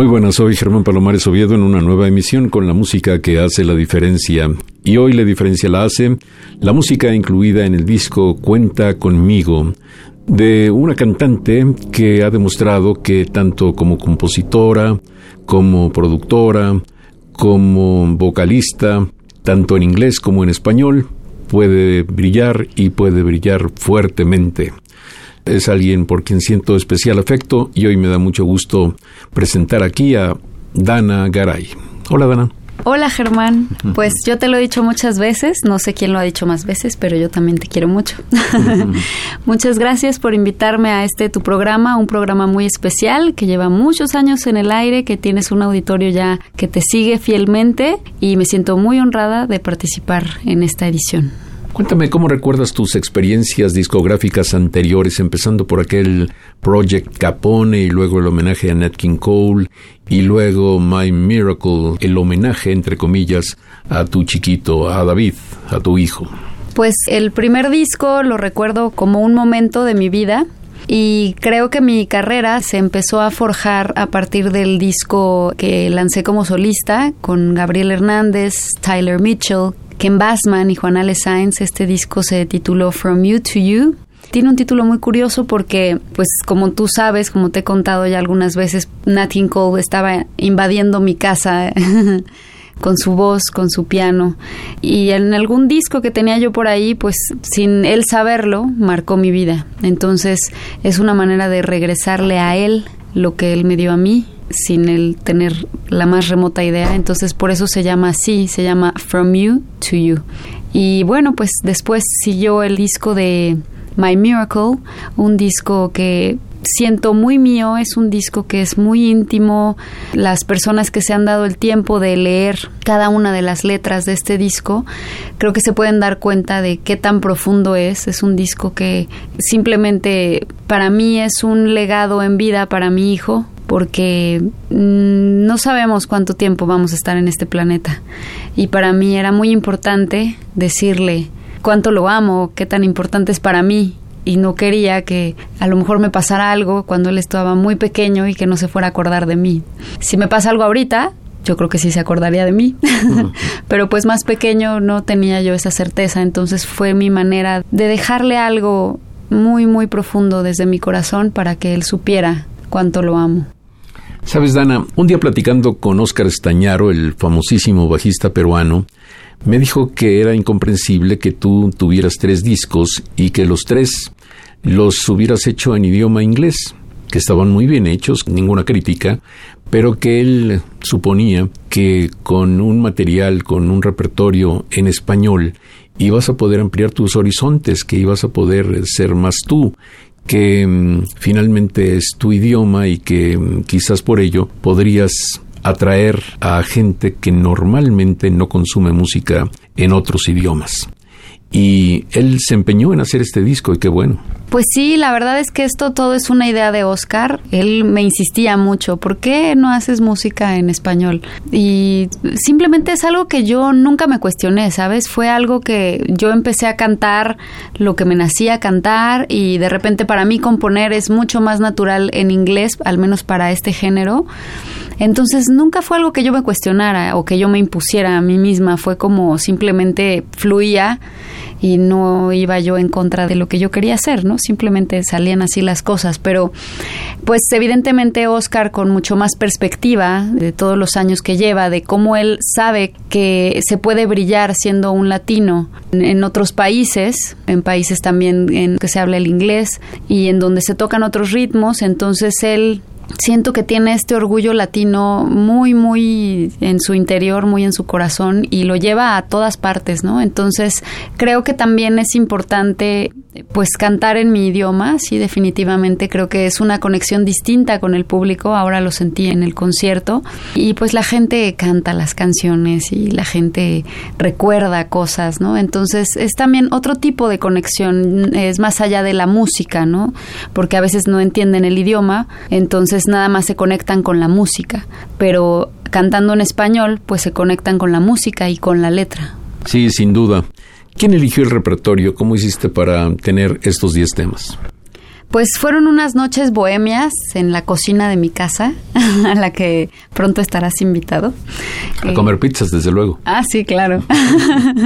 Muy buenas, soy Germán Palomares Oviedo en una nueva emisión con la música que hace la diferencia. Y hoy la diferencia la hace la música incluida en el disco Cuenta conmigo de una cantante que ha demostrado que tanto como compositora, como productora, como vocalista, tanto en inglés como en español, puede brillar y puede brillar fuertemente es alguien por quien siento especial afecto y hoy me da mucho gusto presentar aquí a Dana Garay. Hola Dana. Hola Germán, pues yo te lo he dicho muchas veces, no sé quién lo ha dicho más veces, pero yo también te quiero mucho. Muchas gracias por invitarme a este tu programa, un programa muy especial que lleva muchos años en el aire, que tienes un auditorio ya que te sigue fielmente y me siento muy honrada de participar en esta edición. Cuéntame cómo recuerdas tus experiencias discográficas anteriores, empezando por aquel Project Capone y luego el homenaje a Nat King Cole y luego My Miracle, el homenaje entre comillas a tu chiquito, a David, a tu hijo. Pues el primer disco lo recuerdo como un momento de mi vida y creo que mi carrera se empezó a forjar a partir del disco que lancé como solista con Gabriel Hernández, Tyler Mitchell, Ken Bassman y Juan Ale. Este disco se tituló From You to You. Tiene un título muy curioso porque, pues como tú sabes, como te he contado ya algunas veces, Nat King Cole estaba invadiendo mi casa con su voz, con su piano. Y en algún disco que tenía yo por ahí, pues sin él saberlo, marcó mi vida. Entonces es una manera de regresarle a él lo que él me dio a mí sin él tener la más remota idea. Entonces por eso se llama así, se llama From You to You. Y bueno, pues después siguió el disco de My Miracle, un disco que siento muy mío, es un disco que es muy íntimo. Las personas que se han dado el tiempo de leer cada una de las letras de este disco, creo que se pueden dar cuenta de qué tan profundo es. Es un disco que simplemente para mí es un legado en vida para mi hijo, porque mm, no sabemos cuánto tiempo vamos a estar en este planeta. Y para mí era muy importante decirle cuánto lo amo, qué tan importante es para mí. Y no quería que a lo mejor me pasara algo cuando él estaba muy pequeño y que no se fuera a acordar de mí. Si me pasa algo ahorita, yo creo que sí se acordaría de mí. Pero pues más pequeño no tenía yo esa certeza, entonces fue mi manera de dejarle algo muy, muy profundo desde mi corazón para que él supiera cuánto lo amo. Sabes, Dana, un día platicando con Óscar Estañaro, el famosísimo bajista peruano, me dijo que era incomprensible que tú tuvieras tres discos y que los tres los hubieras hecho en idioma inglés, que estaban muy bien hechos, ninguna crítica, pero que él suponía que con un material, con un repertorio en español, ibas a poder ampliar tus horizontes, que ibas a poder ser más tú, que mm, finalmente es tu idioma y que mm, quizás por ello podrías atraer a gente que normalmente no consume música en otros idiomas y él se empeñó en hacer este disco y qué bueno. Pues sí, la verdad es que esto todo es una idea de Oscar. Él me insistía mucho, ¿por qué no haces música en español? Y simplemente es algo que yo nunca me cuestioné, ¿sabes? Fue algo que yo empecé a cantar lo que me nacía cantar y de repente para mí componer es mucho más natural en inglés, al menos para este género. Entonces nunca fue algo que yo me cuestionara o que yo me impusiera a mí misma, fue como simplemente fluía y no iba yo en contra de lo que yo quería hacer, ¿no? Simplemente salían así las cosas, pero pues evidentemente Oscar con mucho más perspectiva de todos los años que lleva, de cómo él sabe que se puede brillar siendo un latino en, otros países, en países también en que se habla el inglés y en donde se tocan otros ritmos, entonces él siento que tiene este orgullo latino muy, muy en su interior, muy en su corazón y lo lleva a todas partes, ¿no? Entonces, creo que también es importante pues cantar en mi idioma, sí, definitivamente creo que es una conexión distinta con el público, ahora lo sentí en el concierto y pues la gente canta las canciones y la gente recuerda cosas, ¿no? Entonces es también otro tipo de conexión, es más allá de la música, ¿no? Porque a veces no entienden el idioma, entonces nada más se conectan con la música, pero cantando en español pues se conectan con la música y con la letra. Sí, sin duda. ¿Quién eligió el repertorio? ¿Cómo hiciste para tener estos 10 temas? Pues fueron unas noches bohemias en la cocina de mi casa, a la que pronto estarás invitado. A comer pizzas, desde luego. Ah, sí, claro.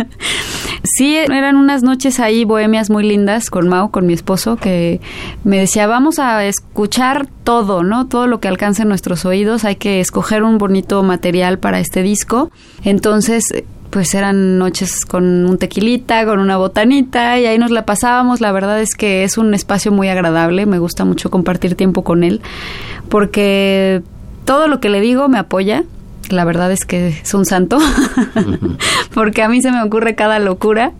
sí, eran unas noches ahí bohemias muy lindas con Mau, con mi esposo, que me decía, vamos a escuchar todo, ¿no? Todo lo que alcance nuestros oídos, hay que escoger un bonito material para este disco. Entonces, pues eran noches con un tequilita, con una botanita y ahí nos la pasábamos. La verdad es que es un espacio muy agradable, me gusta mucho compartir tiempo con él porque todo lo que le digo me apoya la verdad es que es un santo, porque a mí se me ocurre cada locura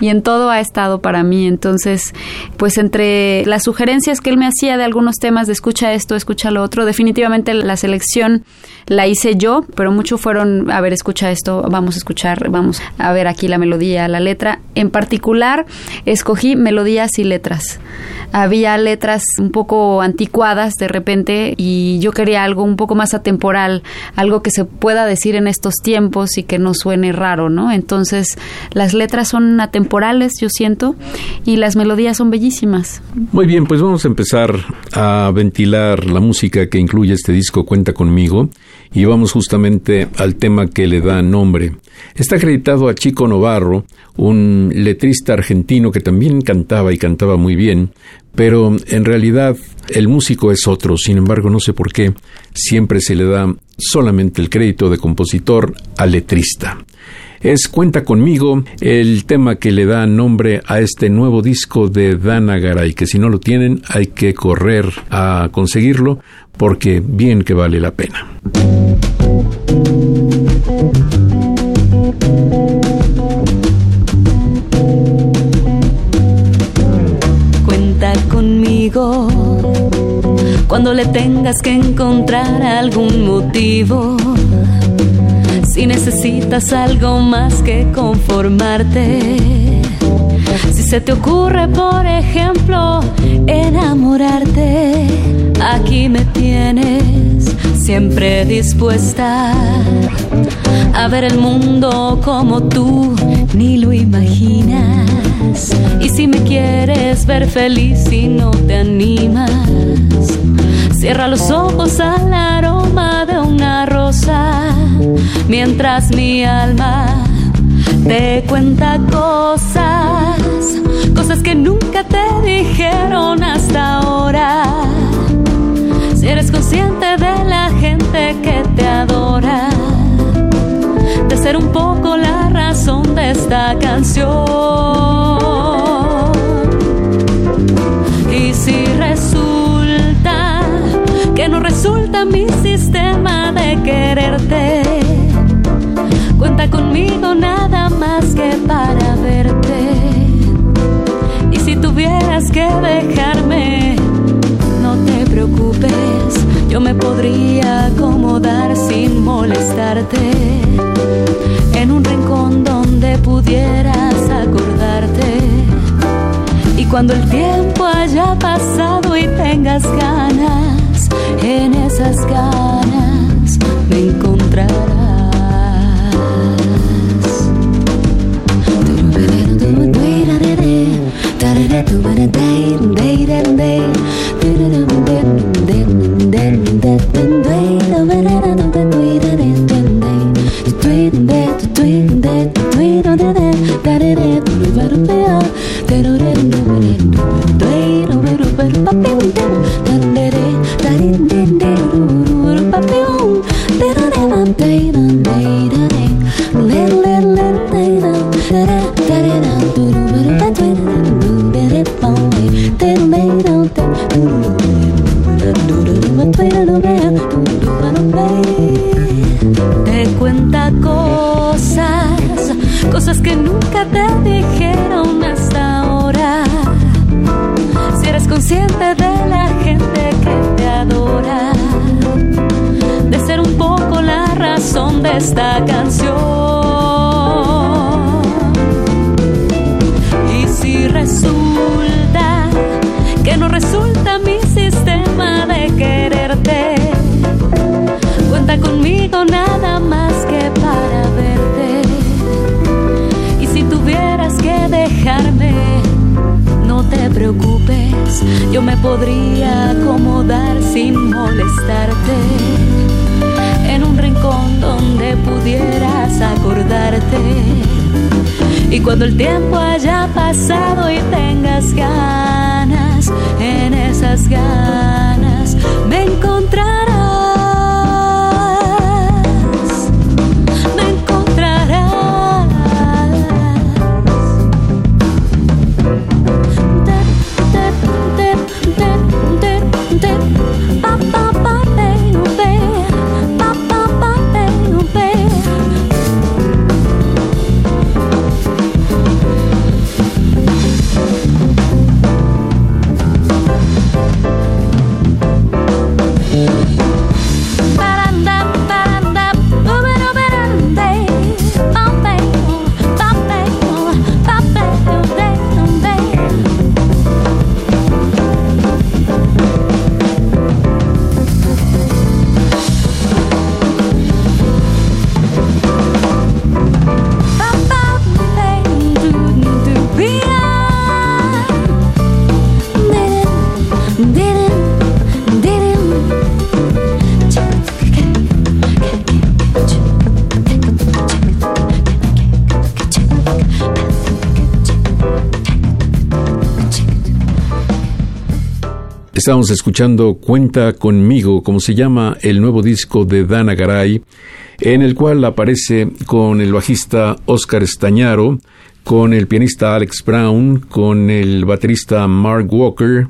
y en todo ha estado para mí. Entonces, pues entre las sugerencias que él me hacía de algunos temas de escucha esto, escucha lo otro, definitivamente la selección la hice yo, pero mucho fueron, a ver, escucha esto, vamos a escuchar, vamos a ver aquí la melodía, la letra. En particular, escogí melodías y letras. Había letras un poco anticuadas de repente y yo quería algo un poco más atemporal, algo que se pueda decir en estos tiempos y que no suene raro, ¿no? Entonces, las letras son atemporales, yo siento, y las melodías son bellísimas. Muy bien, pues vamos a empezar a ventilar la música que incluye este disco Cuenta conmigo y vamos justamente al tema que le da nombre. Está acreditado a Chico Novarro, un letrista argentino que también cantaba y cantaba muy bien, pero en realidad el músico es otro, sin embargo no sé por qué siempre se le da solamente el crédito de compositor al letrista. Es Cuenta conmigo, el tema que le da nombre a este nuevo disco de Dana Garay, que si no lo tienen hay que correr a conseguirlo porque bien que vale la pena. Cuando le tengas que encontrar algún motivo si necesitas algo más que conformarte. Si se te ocurre, por ejemplo, enamorarte, aquí me tienes siempre dispuesta a ver el mundo como tú ni lo imaginas. Y si me quieres ver feliz y no te animas, cierra los ojos al aroma de una rosa mientras mi alma te cuenta cosas, cosas que nunca te dijeron hasta ahora. Si eres consciente de la gente que te adora, de ser un poco la razón de esta canción. Mi sistema de quererte, Cuenta conmigo nada más que para verte. Y si tuvieras que dejarme, no te preocupes, yo me podría acomodar sin molestarte. En un rincón donde pudieras acordarte. Y cuando el tiempo haya pasado y tengas ganas, en esas ganas me encontrarás. resulta, que no resulta mi sistema de quererte. Cuenta conmigo nada más que para verte. Y si tuvieras que dejarme, no te preocupes, yo me podría acomodar sin molestarte en un rincón donde pudieras acordarte y cuando el tiempo haya pasado y tengas ganas, en esas ganas me encontrarás. Estamos escuchando Cuenta conmigo, como se llama el nuevo disco de Dana Garay, en el cual aparece con el bajista Oscar Estañaro, con el pianista Alex Brown, con el baterista Mark Walker,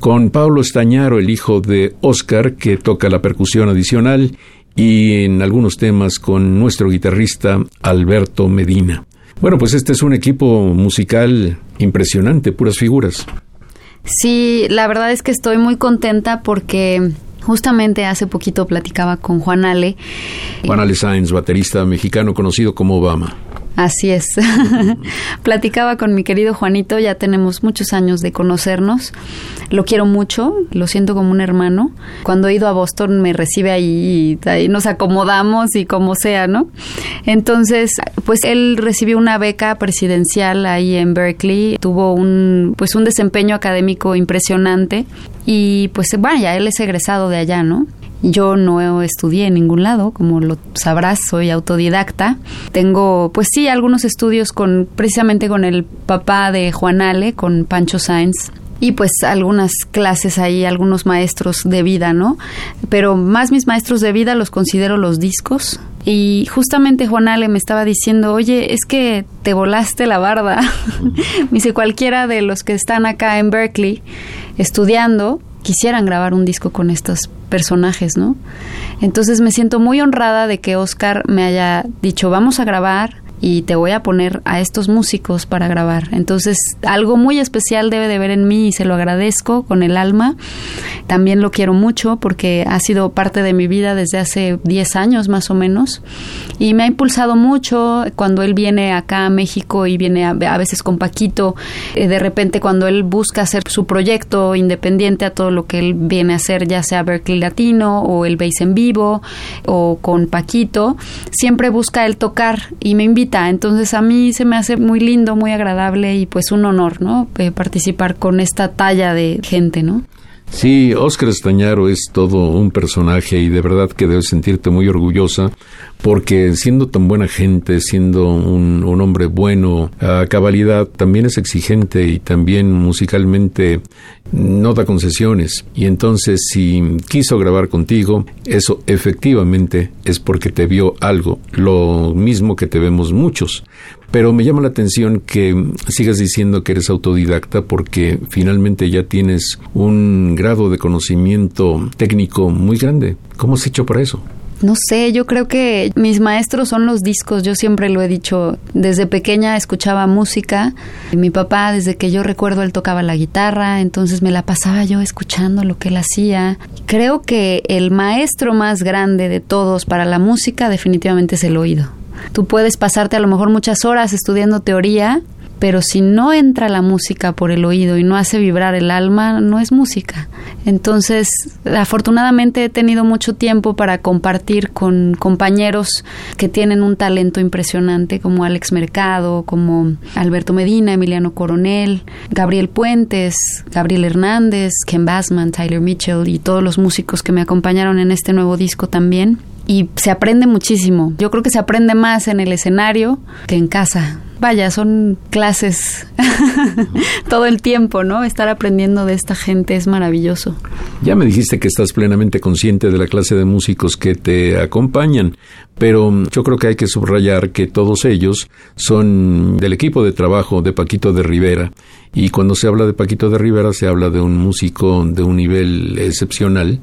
con Pablo Estañaro, el hijo de Oscar, que toca la percusión adicional, y en algunos temas con nuestro guitarrista Alberto Medina. Bueno, pues este es un equipo musical impresionante, puras figuras. Sí, la verdad es que estoy muy contenta porque Justamente hace poquito platicaba con Juan Ale. Juan Ale Sainz, baterista mexicano conocido como Obama. Así es. Platicaba con mi querido Juanito, ya tenemos muchos años de conocernos. Lo quiero mucho, lo siento como un hermano. Cuando he ido a Boston me recibe ahí y ahí nos acomodamos y como sea, ¿no? Entonces, pues él recibió una beca presidencial ahí en Berkeley, tuvo un pues un desempeño académico impresionante y pues vaya, él es egresado de allá, ¿no? Yo no estudié en ningún lado, como lo sabrás, soy autodidacta. Tengo, pues sí, algunos estudios con precisamente con el papá de Juan Ale, con Pancho Sainz, y pues algunas clases ahí, algunos maestros de vida, ¿no? Pero más mis maestros de vida los considero los discos. Y justamente Juan Ale me estaba diciendo, oye, es que te volaste la barda. me dice, cualquiera de los que están acá en Berkeley estudiando, quisieran grabar un disco con estos personajes, ¿no? Entonces me siento muy honrada de que Oscar me haya dicho, vamos a grabar, y te voy a poner a estos músicos para grabar. Entonces, algo muy especial debe de ver en mí y se lo agradezco con el alma. También lo quiero mucho porque ha sido parte de mi vida desde hace 10 años más o menos y me ha impulsado mucho cuando él viene acá a México y viene a, veces con Paquito, eh, de repente cuando él busca hacer su proyecto independiente a todo lo que él viene a hacer, ya sea Berkeley Latino o el bass en vivo o con Paquito, siempre busca el tocar y me invita entonces a mí se me hace muy lindo, muy agradable y pues un honor, ¿no? Eh, participar con esta talla de gente, ¿no? Sí, Oscar Estañaro es todo un personaje y de verdad que debes sentirte muy orgullosa porque siendo tan buena gente, siendo un, hombre bueno, a cabalidad, también es exigente y también musicalmente no da concesiones. Y entonces si quiso grabar contigo, eso efectivamente es porque te vio algo, lo mismo que te vemos muchos. Pero me llama la atención que sigas diciendo que eres autodidacta porque finalmente ya tienes un grado de conocimiento técnico muy grande. ¿Cómo has hecho para eso? No sé, yo creo que mis maestros son los discos, yo siempre lo he dicho, desde pequeña escuchaba música, mi papá desde que yo recuerdo él tocaba la guitarra, entonces me la pasaba yo escuchando lo que él hacía. Creo que el maestro más grande de todos para la música definitivamente es el oído. Tú puedes pasarte a lo mejor muchas horas estudiando teoría, pero si no entra la música por el oído y no hace vibrar el alma, no es música. Entonces, afortunadamente he tenido mucho tiempo para compartir con compañeros que tienen un talento impresionante, como Alex Mercado, como Alberto Medina, Emiliano Coronel, Gabriel Puentes, Gabriel Hernández, Ken Bassman, Tyler Mitchell y todos los músicos que me acompañaron en este nuevo disco también. Y se aprende muchísimo. Yo creo que se aprende más en el escenario que en casa vaya, son clases todo el tiempo, ¿no? Estar aprendiendo de esta gente es maravilloso. Ya me dijiste que estás plenamente consciente de la clase de músicos que te acompañan, pero yo creo que hay que subrayar que todos ellos son del equipo de trabajo de Paquito de Rivera y cuando se habla de Paquito de Rivera se habla de un músico de un nivel excepcional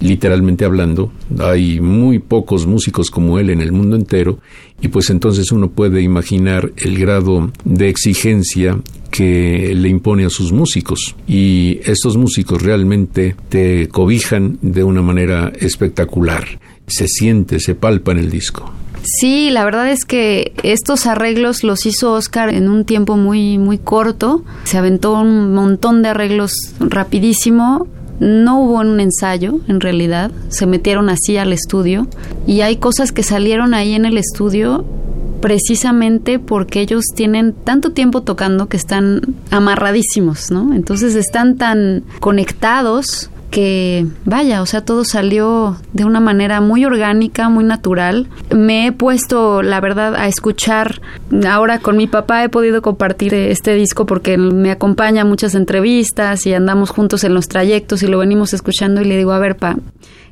literalmente hablando. Hay muy pocos músicos como él en el mundo entero y pues entonces uno puede imaginar el grado de exigencia que le impone a sus músicos y estos músicos realmente te cobijan de una manera espectacular. Se siente, se palpa en el disco. Sí, la verdad es que estos arreglos los hizo Oscar en un tiempo muy muy corto. Se aventó un montón de arreglos rapidísimo no hubo un ensayo, en realidad, se metieron así al estudio y hay cosas que salieron ahí en el estudio precisamente porque ellos tienen tanto tiempo tocando que están amarradísimos, ¿no? Entonces están tan conectados que vaya, o sea, todo salió de una manera muy orgánica, muy natural. Me he puesto, la verdad, a escuchar. Ahora con mi papá he podido compartir este disco porque me acompaña a muchas entrevistas y andamos juntos en los trayectos y lo venimos escuchando y le digo, a ver, pa,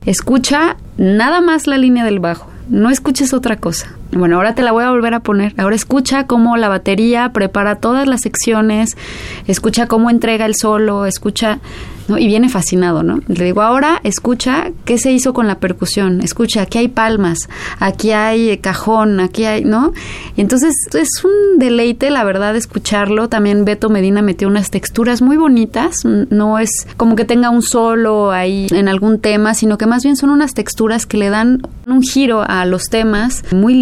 escucha nada más la línea del bajo, no escuches otra cosa. Bueno, ahora te la voy a volver a poner. Ahora escucha cómo la batería prepara todas las secciones, escucha cómo entrega el solo, escucha y viene fascinado, ¿no? Le digo, ahora escucha qué se hizo con la percusión, escucha, aquí hay palmas, aquí hay cajón, aquí hay, ¿no? Y entonces es un deleite, la verdad, escucharlo. También Beto Medina metió unas texturas muy bonitas, no es como que tenga un solo ahí en algún tema, sino que más bien son unas texturas que le dan un giro a los temas muy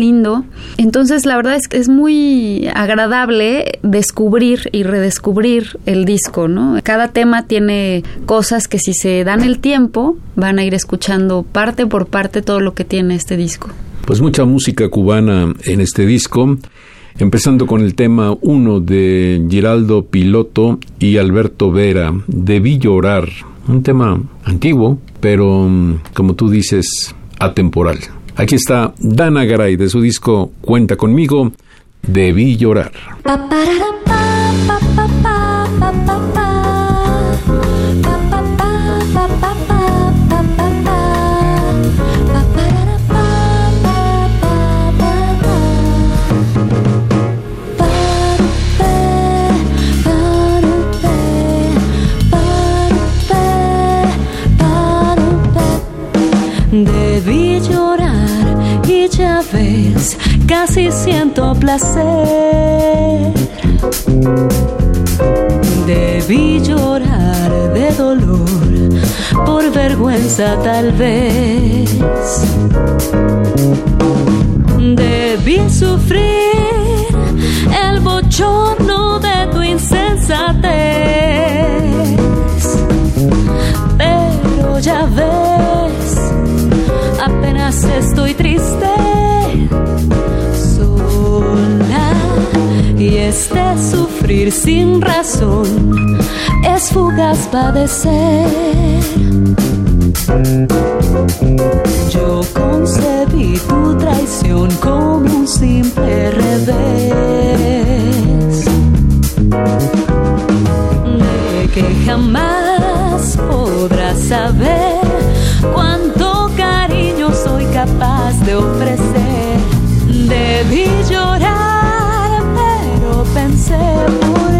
Entonces, la verdad es que es muy agradable descubrir y redescubrir el disco, ¿no? Cada tema tiene cosas que si se dan el tiempo van a ir escuchando parte por parte todo lo que tiene este disco. Pues mucha música cubana en este disco, empezando con el tema 1 de Giraldo Piloto y Alberto Vera, Debí llorar, un tema antiguo, pero como tú dices, atemporal. Aquí está Dana Garay de su disco Cuenta conmigo, Debí llorar. Casi siento placer. Debí llorar de dolor, por vergüenza tal vez. Debí sufrir el bochorno de tu insensatez. Pero ya ves, apenas estoy triste y este sufrir sin razón es es fugaz padecer. Yo concebí tu traición como un simple revés. De que jamás podrás saber cuánto cariño soy capaz de ofrecer. Debí llorar, se.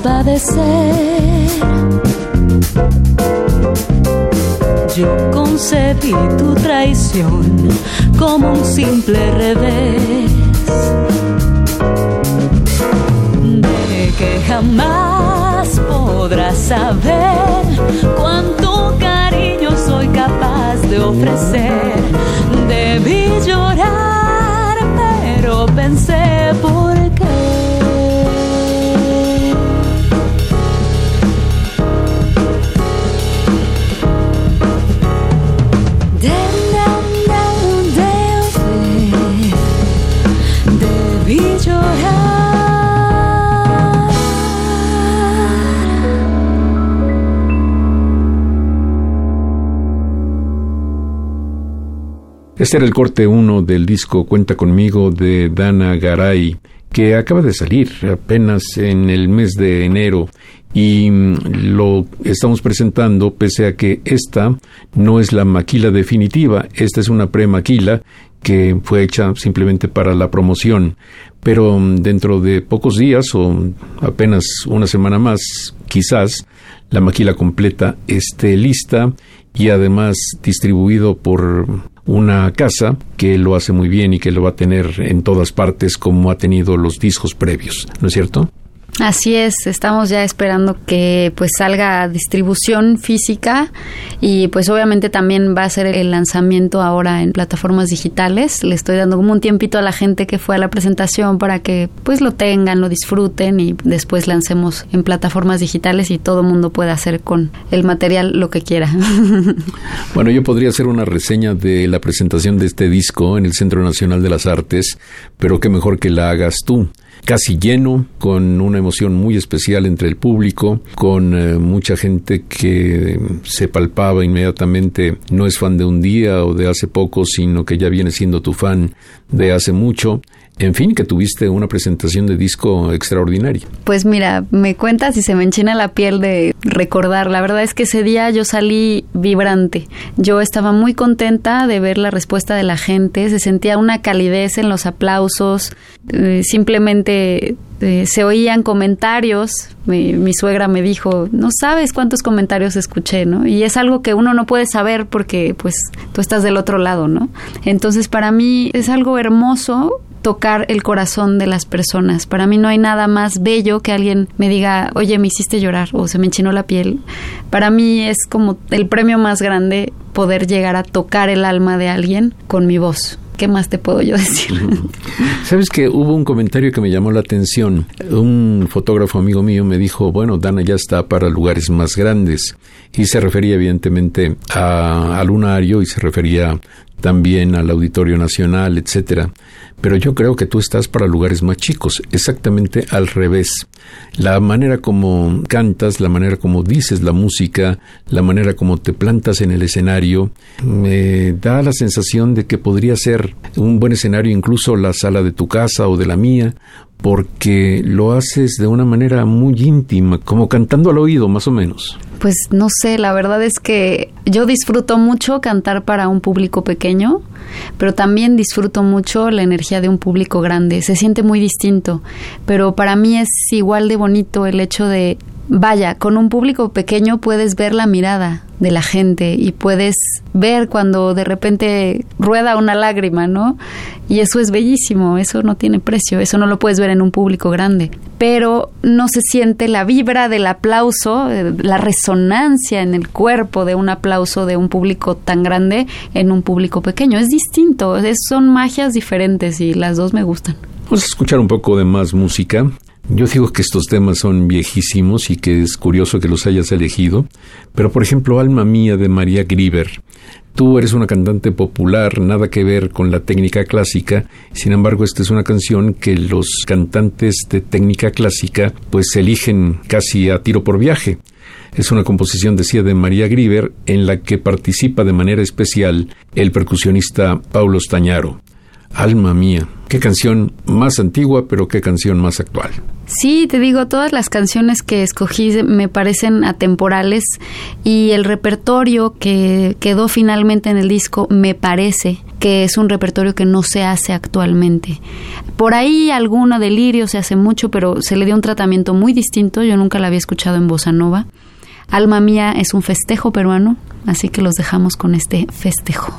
Pero pensé Yo concebí tu traición como un simple revés. De que jamás podrás saber cuánto cariño soy capaz de ofrecer. Debí llorar, pero pensé por Este era el corte 1 del disco Cuenta conmigo de Dana Garay, que acaba de salir apenas en el mes de enero. Y mm, lo estamos presentando pese a que esta no es la maquila definitiva, esta es una pre-maquila que fue hecha simplemente para la promoción, pero mm, dentro de pocos días o apenas una semana más, quizás, la maquila completa esté lista y además distribuido por una casa que lo hace muy bien y que lo va a tener en todas partes como ha tenido los discos previos, ¿no es cierto? Así es, estamos ya esperando que pues salga distribución física y pues obviamente también va a ser el lanzamiento ahora en plataformas digitales. Le estoy dando como un tiempito a la gente que fue a la presentación para que pues lo tengan, lo disfruten y después lancemos en plataformas digitales y todo mundo pueda hacer con el material lo que quiera. Bueno, yo podría hacer una reseña de la presentación de este disco en el Centro Nacional de las Artes, pero qué mejor que la hagas tú casi lleno, con una emoción muy especial entre el público, con eh, mucha gente que se palpaba inmediatamente, no es fan de un día o de hace poco, sino que ya viene siendo tu fan de hace mucho. En fin, que tuviste una presentación de disco extraordinaria. Pues mira, me cuentas y se me enchina la piel de recordar. La verdad es que ese día yo salí vibrante. Yo estaba muy contenta de ver la respuesta de la gente. Se sentía una calidez en los aplausos. Eh, simplemente eh, se oían comentarios. Mi, mi, suegra me dijo, no sabes cuántos comentarios escuché, ¿no? Y es algo que uno no puede saber porque pues tú estás del otro lado, ¿no? Entonces para mí es algo hermoso tocar el corazón de las personas. Para mí no hay nada más bello que alguien me diga, oye, me hiciste llorar o se me enchinó la piel. Para mí es como el premio más grande poder llegar a tocar el alma de alguien con mi voz. ¿Qué más te puedo yo decir? Sabes que hubo un comentario que me llamó la atención. Un fotógrafo amigo mío me dijo, bueno, Dana ya está para lugares más grandes. Y se refería evidentemente a, a Lunario y se refería también al Auditorio Nacional, etcétera. Pero yo creo que tú estás para lugares más chicos, exactamente al revés. La manera como cantas, la manera como dices la música, la manera como te plantas en el escenario, me da la sensación de que podría ser un buen escenario incluso la sala de tu casa o de la mía, porque lo haces de una manera muy íntima, como cantando al oído más o menos. Pues no sé, la verdad es que yo disfruto mucho cantar para un público pequeño, pero también disfruto mucho la energía de un público grande. Se siente muy distinto, pero para mí es igual de bonito el hecho de vaya, con un público pequeño puedes ver la mirada de la gente y puedes ver cuando de repente rueda una lágrima, ¿no? Y eso es bellísimo, eso no tiene precio, eso no lo puedes ver en un público grande, pero no se siente la vibra del aplauso, eh, la resonancia en el cuerpo de un aplauso de un público tan grande en un público pequeño, es distinto, son magias diferentes y las dos me gustan. Vamos a escuchar un poco de más música. Yo digo que estos temas son viejísimos y que es curioso que los hayas elegido, pero por ejemplo Alma Mía de María Grieber. Tú eres una cantante popular, nada que ver con la técnica clásica, sin embargo esta es una canción que los cantantes de técnica clásica pues eligen casi a tiro por viaje. Es una composición, decía, de María Grieber, en la que participa de manera especial el percusionista Paulo Stañaro. Alma mía, qué canción más antigua, pero qué canción más actual. Sí, te digo, todas las canciones que escogí me parecen atemporales y el repertorio que quedó finalmente en el disco me parece que es un repertorio que no se hace actualmente. Por ahí alguno delirio se hace mucho, pero se le dio un tratamiento muy distinto, yo nunca la había escuchado en bossa nova. Alma mía es un festejo peruano, así que los dejamos con este festejo.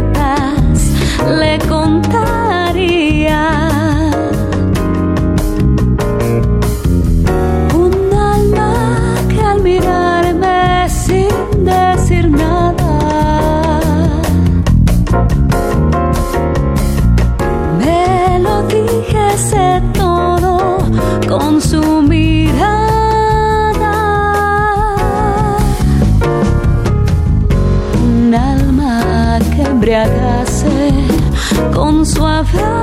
con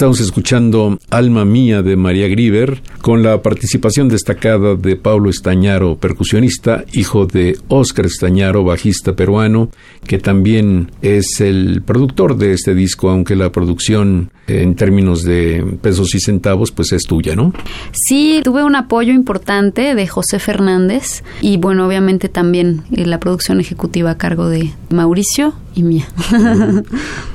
Estamos escuchando Alma Mía de María Grieber con la participación destacada de Pablo Estañaro, percusionista, hijo de Óscar Estañaro, bajista peruano, que también es el productor de este disco, aunque la producción en términos de pesos y centavos pues es tuya, ¿no? Sí, tuve un apoyo importante de José Fernández y bueno, obviamente también eh, la producción ejecutiva a cargo de Mauricio y mía.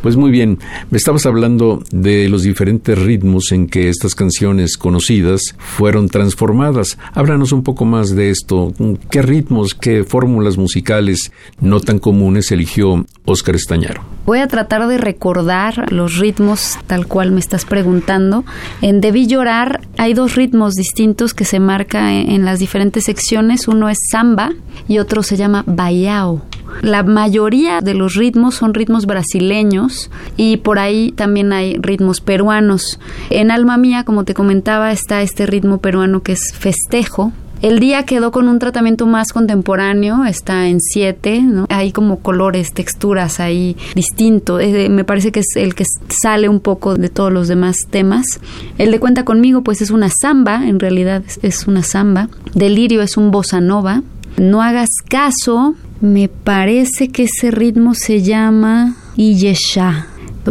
Pues muy bien, me estabas hablando de los diferentes ritmos en que estas canciones conocidas fueron transformadas. Háblanos un poco más de esto. ¿Qué ritmos, qué fórmulas musicales no tan comunes eligió Óscar Estañaro? Voy a tratar de recordar los ritmos tal cual me estás preguntando. En Debí llorar hay dos ritmos distintos que se marca en, en las diferentes secciones. Uno es samba y otro se llama baiao. La mayoría de los ritmos son ritmos brasileños y por ahí también hay ritmos peruanos. En Alma Mía, como te comentaba, está este ritmo peruano que es festejo, el día quedó con un tratamiento más contemporáneo, está en 7, ¿no? hay como colores, texturas ahí distinto. Eh, me parece que es el que sale un poco de todos los demás temas. El de Cuenta conmigo, pues es una samba, en realidad es una samba. Delirio es un bossa nova. No hagas caso, me parece que ese ritmo se llama Iyesha.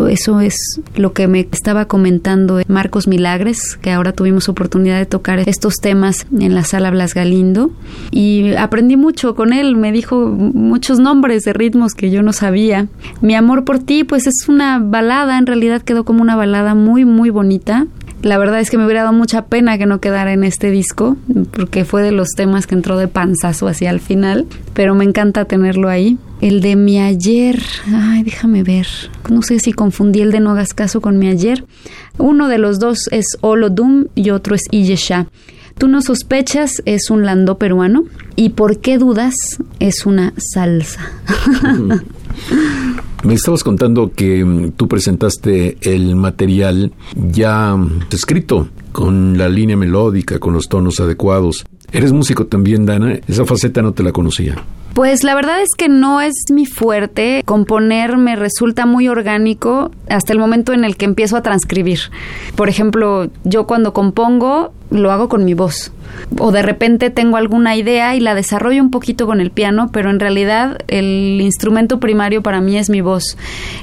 Eso es lo que me estaba comentando Marcos Milagres, que ahora tuvimos oportunidad de tocar estos temas en la sala Blas Galindo. Y aprendí mucho con él, me dijo muchos nombres de ritmos que yo no sabía. Mi amor por ti, pues es una balada, en realidad quedó como una balada muy, muy bonita. La verdad es que me hubiera dado mucha pena que no quedara en este disco, porque fue de los temas que entró de panzazo hacia el final, pero me encanta tenerlo ahí. El de mi ayer, ay, déjame ver, no sé si confundí el de no hagas caso con mi ayer. Uno de los dos es Olodum y otro es Iyesha. Tú no sospechas es un landó peruano y por qué dudas es una salsa. Me estabas contando que mm, tú presentaste el material ya mm, escrito con la línea melódica, con los tonos adecuados. ¿Eres músico también, Dana? Esa faceta no te la conocía. Pues la verdad es que no es mi fuerte. Componer me resulta muy orgánico hasta el momento en el que empiezo a transcribir. Por ejemplo, yo cuando compongo lo hago con mi voz. O de repente tengo alguna idea y la desarrollo un poquito con el piano, pero en realidad el instrumento primario para mí es mi voz.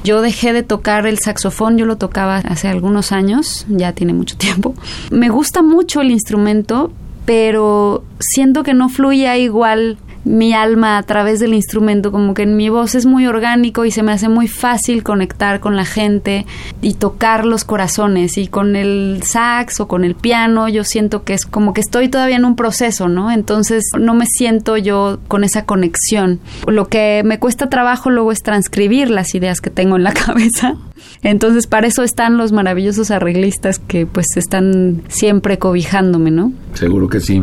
Yo dejé de tocar el saxofón, yo lo tocaba hace algunos años, ya tiene mucho tiempo. Me gusta mucho el instrumento, pero siento que no fluye igual mi alma a través del instrumento, como que en mi voz es muy orgánico y se me hace muy fácil conectar con la gente y tocar los corazones y con el sax o con el piano yo siento que es como que estoy todavía en un proceso, ¿no? Entonces no me siento yo con esa conexión. Lo que me cuesta trabajo luego es transcribir las ideas que tengo en la cabeza Entonces, para eso están los maravillosos arreglistas que pues están siempre cobijándome, ¿no? Seguro que sí.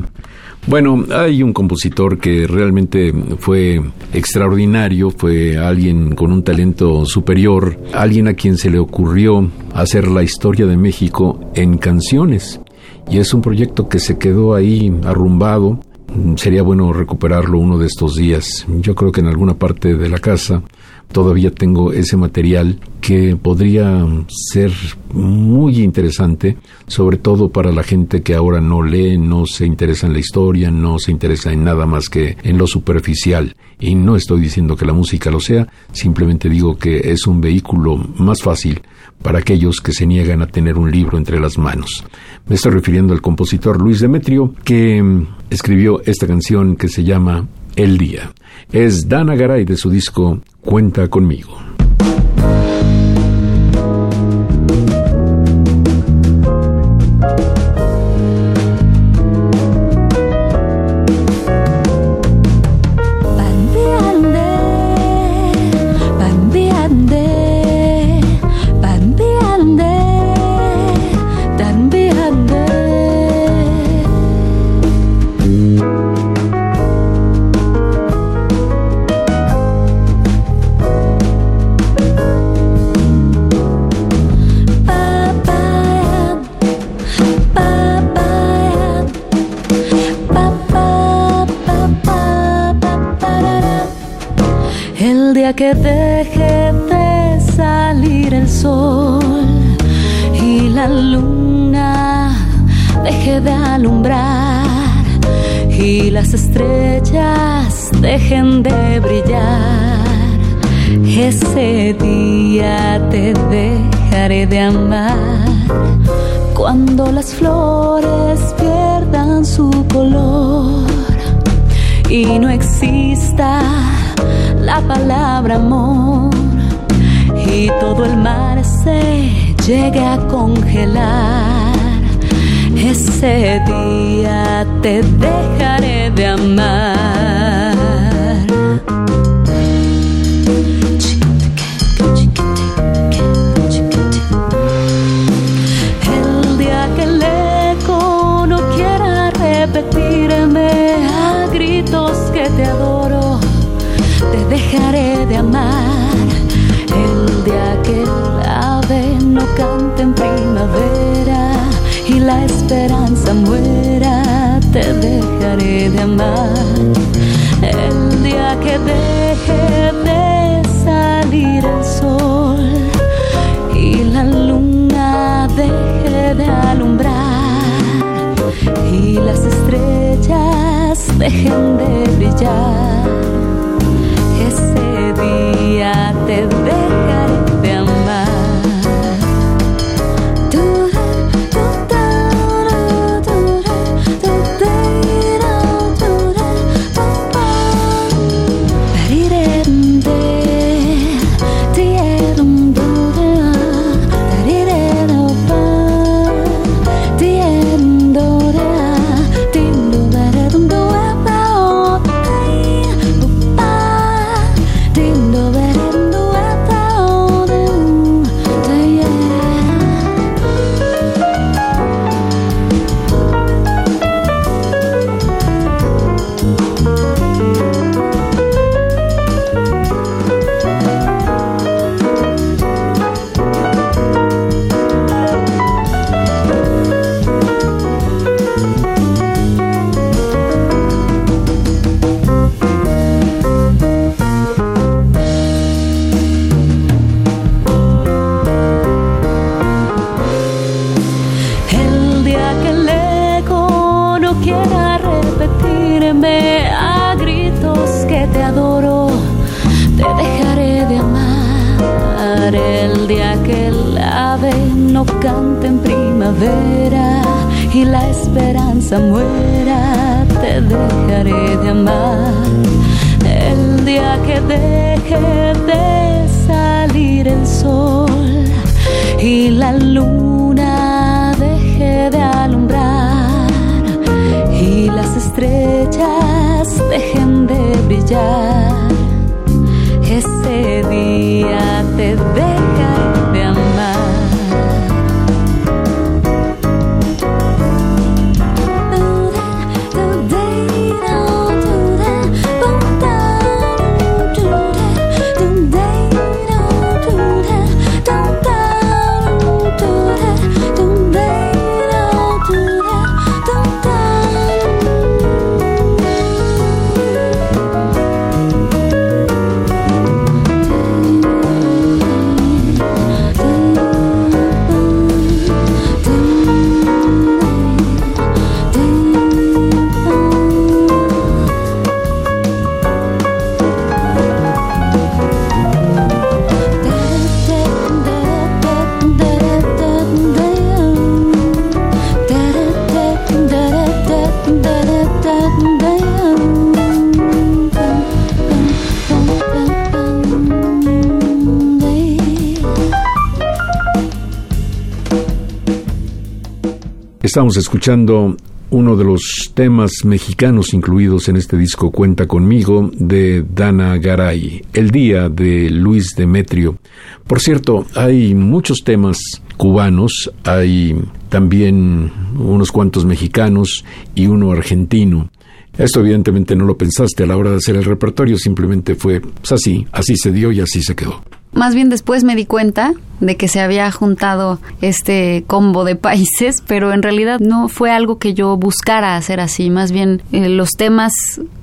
Bueno, hay un compositor que realmente fue extraordinario, fue alguien con un talento superior, alguien a quien se le ocurrió hacer la historia de México en canciones. Y es un proyecto que se quedó ahí arrumbado. Sería bueno recuperarlo uno de estos días. Yo creo que en alguna parte de la casa todavía tengo ese material que podría ser muy interesante, sobre todo para la gente que ahora no lee, no se interesa en la historia, no se interesa en nada más que en lo superficial. Y no estoy diciendo que la música lo sea, simplemente digo que es un vehículo más fácil para aquellos que se niegan a tener un libro entre las manos. Me estoy refiriendo al compositor Luis Demetrio, que escribió esta canción que se llama El Día. Es Dana Garay de su disco Cuenta conmigo. Llegue a congelar. Ese día te dejaré de amar. La esperanza muera, te dejaré de amar. El día que deje de salir el sol y la luna deje de alumbrar y las estrellas dejen de brillar día te dejaré Estamos escuchando uno de los temas mexicanos incluidos en este disco Cuenta conmigo de Dana Garay, El Día de Luis Demetrio. Por cierto, hay muchos temas cubanos, hay también unos cuantos mexicanos y uno argentino. Esto evidentemente no lo pensaste a la hora de hacer el repertorio, simplemente fue pues, así, así se dio y así se quedó. Más bien después me di cuenta de que se había juntado este combo de países, pero en realidad no fue algo que yo buscara hacer así. Más bien eh, los temas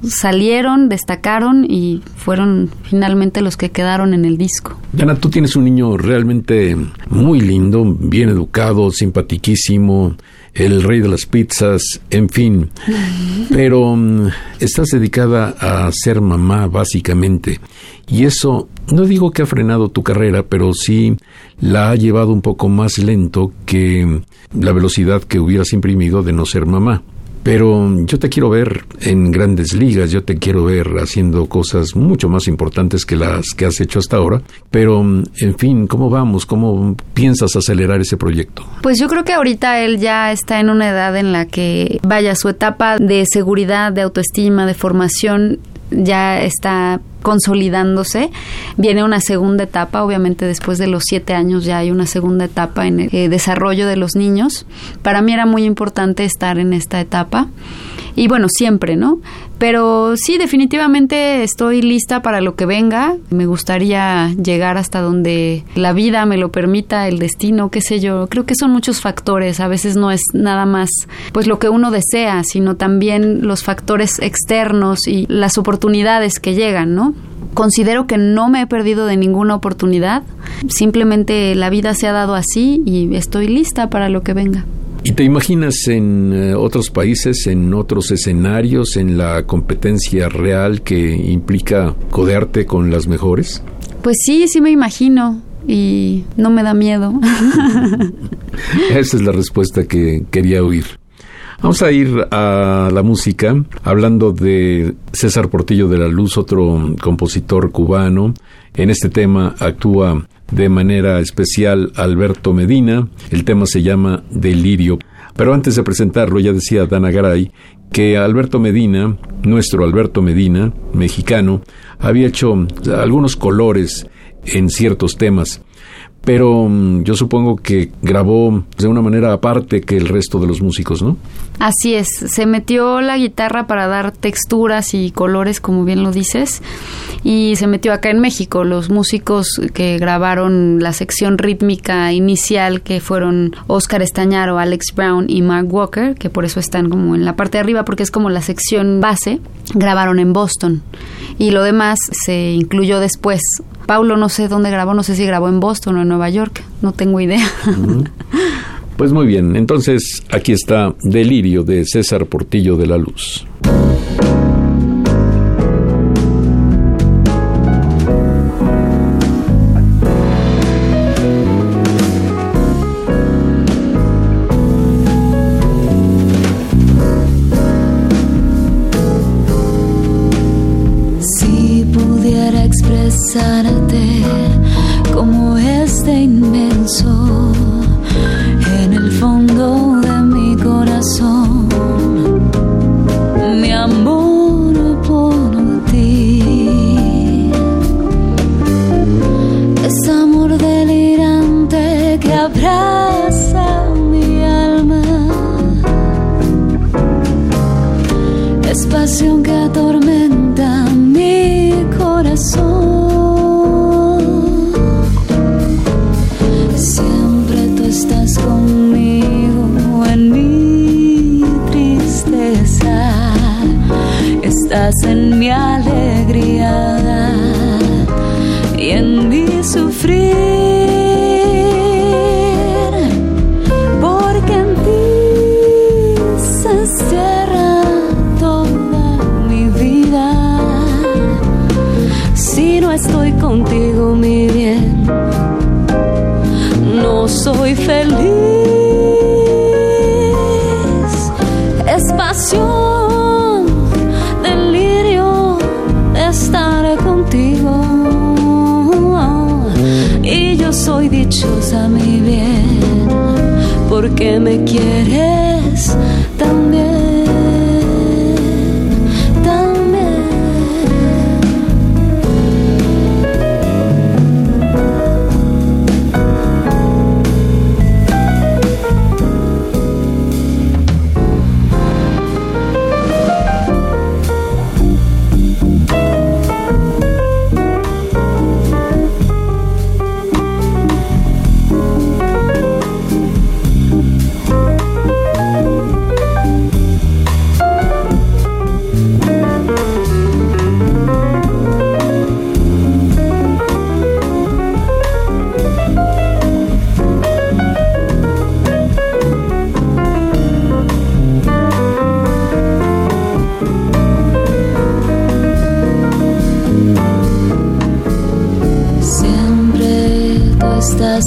salieron, destacaron y fueron finalmente los que quedaron en el disco. Diana, tú tienes un niño realmente muy lindo, bien educado, simpatiquísimo, el rey de las pizzas, en fin. Pero mm, estás dedicada a ser mamá, básicamente. Y eso, no digo que ha frenado tu carrera, pero sí la ha llevado un poco más lento que la velocidad que hubieras imprimido de no ser mamá. Pero yo te quiero ver en grandes ligas, yo te quiero ver haciendo cosas mucho más importantes que las que has hecho hasta ahora. Pero, en fin, ¿cómo vamos? ¿Cómo piensas acelerar ese proyecto? Pues yo creo que ahorita él ya está en una edad en la que, vaya, su etapa de seguridad, de autoestima, de formación ya está consolidándose. Viene una segunda etapa, obviamente después de los siete años ya hay una segunda etapa en el eh, desarrollo de los niños. Para mí era muy importante estar en esta etapa y bueno, siempre, ¿no? Pero sí, definitivamente estoy lista para lo que venga. Me gustaría llegar hasta donde la vida me lo permita, el destino, qué sé yo. Creo que son muchos factores. A veces no es nada más pues lo que uno desea, sino también los factores externos y las oportunidades que llegan, ¿no? Considero que no me he perdido de ninguna oportunidad. Simplemente la vida se ha dado así y estoy lista para lo que venga. ¿Y te imaginas en eh, otros países, en otros escenarios, en la competencia real que implica codearte con las mejores? Pues sí, sí me imagino y no me da miedo. Esa es la respuesta que quería oír. Vamos a ir a la música, hablando de César Portillo de la Luz, otro compositor cubano. En este tema actúa de manera especial Alberto Medina. El tema se llama Delirio. Pero antes de presentarlo, ya decía Dana Garay que Alberto Medina, nuestro Alberto Medina, mexicano, había hecho algunos colores en ciertos temas pero mm, yo supongo que grabó de una manera aparte que el resto de los músicos, ¿no? Así es, se metió la guitarra para dar texturas y colores, como bien lo dices, y se metió acá en México. Los músicos que grabaron la sección rítmica inicial, que fueron Oscar Estañaro, Alex Brown y Mark Walker, que por eso están como en la parte de arriba, porque es como la sección base, grabaron en Boston. Y lo demás se incluyó después. Paulo no sé dónde grabó, no sé si grabó en Boston o en Nueva York, no tengo idea. Pues muy bien, entonces aquí está Delirio de César Portillo de la Luz.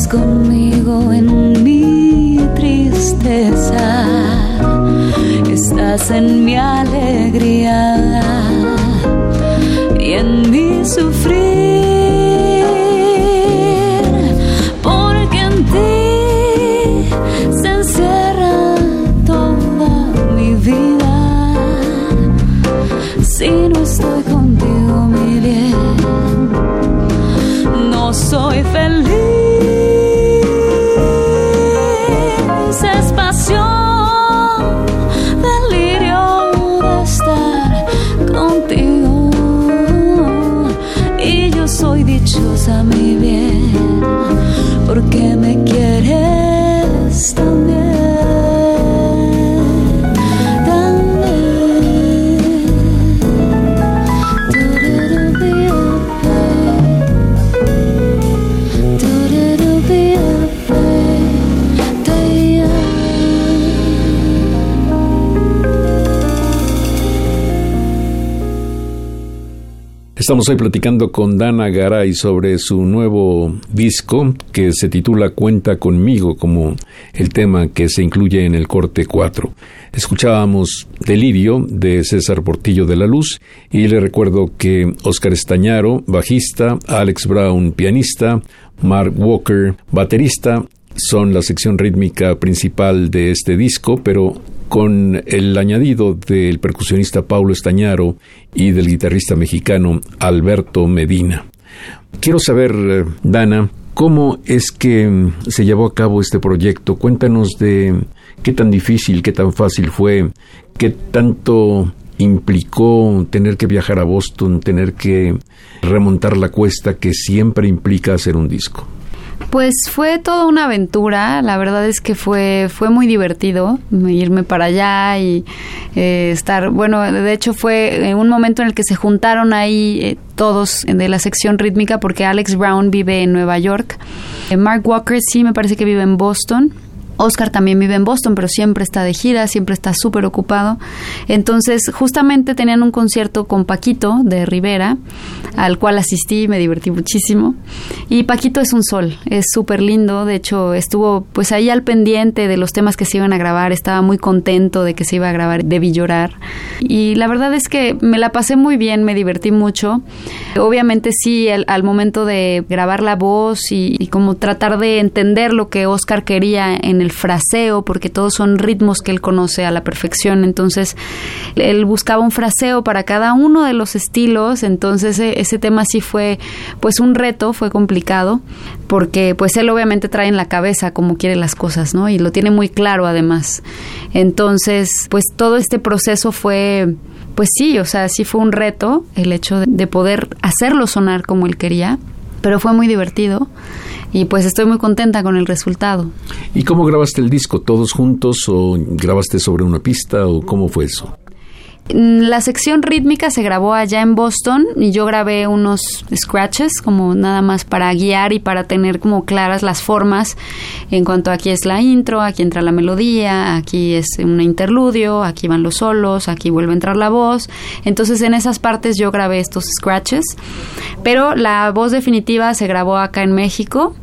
Estás Estamos hoy platicando con Dana Garay sobre su nuevo disco que se titula Cuenta conmigo como el tema que se incluye en el corte 4. Escuchábamos Delirio de César Portillo de la Luz y le recuerdo que Oscar Estañaro, bajista, Alex Brown, pianista, Mark Walker, baterista, son la sección rítmica principal de este disco, pero con el añadido del percusionista Paulo Estañaro y del guitarrista mexicano Alberto Medina. Quiero saber, eh, Dana, ¿cómo es que mm, se llevó a cabo este proyecto? Cuéntanos de qué tan difícil, qué tan fácil fue, qué tanto implicó tener que viajar a Boston, tener que remontar la cuesta que siempre implica hacer un disco. Pues fue toda una aventura, la verdad es que fue, fue muy divertido irme para allá y eh, estar, bueno, de hecho fue un momento en el que se juntaron ahí eh, todos de la sección rítmica porque Alex Brown vive en Nueva York, eh, Mark Walker sí me parece que vive en Boston Oscar también vive en Boston, pero siempre está de gira, siempre está súper ocupado. Entonces, justamente tenían un concierto con Paquito de Rivera, al cual asistí, me divertí muchísimo. Y Paquito es un sol, es súper lindo. De hecho, estuvo pues ahí al pendiente de los temas que se iban a grabar, estaba muy contento de que se iba a grabar, debí llorar. Y la verdad es que me la pasé muy bien, me divertí mucho. Obviamente sí, al, momento de grabar la voz y, y como tratar de entender lo que Oscar quería en el fraseo, porque todos son ritmos que él conoce a la perfección. Entonces, él buscaba un fraseo para cada uno de los estilos. Entonces, e, ese, tema sí fue, pues, un reto, fue complicado, porque, pues, él obviamente trae en la cabeza cómo quiere las cosas, ¿no? Y lo tiene muy claro, además. Entonces, pues, todo este proceso fue pues sí, o sea, sí fue un reto el hecho de, poder hacerlo sonar como él quería, pero fue muy divertido y pues estoy muy contenta con el resultado. ¿Y cómo grabaste el disco? ¿Todos juntos o grabaste sobre una pista o cómo fue eso? La sección rítmica se grabó allá en Boston y yo grabé unos scratches como nada más para guiar y para tener como claras las formas en cuanto aquí es la intro, aquí entra la melodía, aquí es un interludio, aquí van los solos, aquí vuelve a entrar la voz. Entonces en esas partes yo grabé estos scratches, pero la voz definitiva se grabó acá en México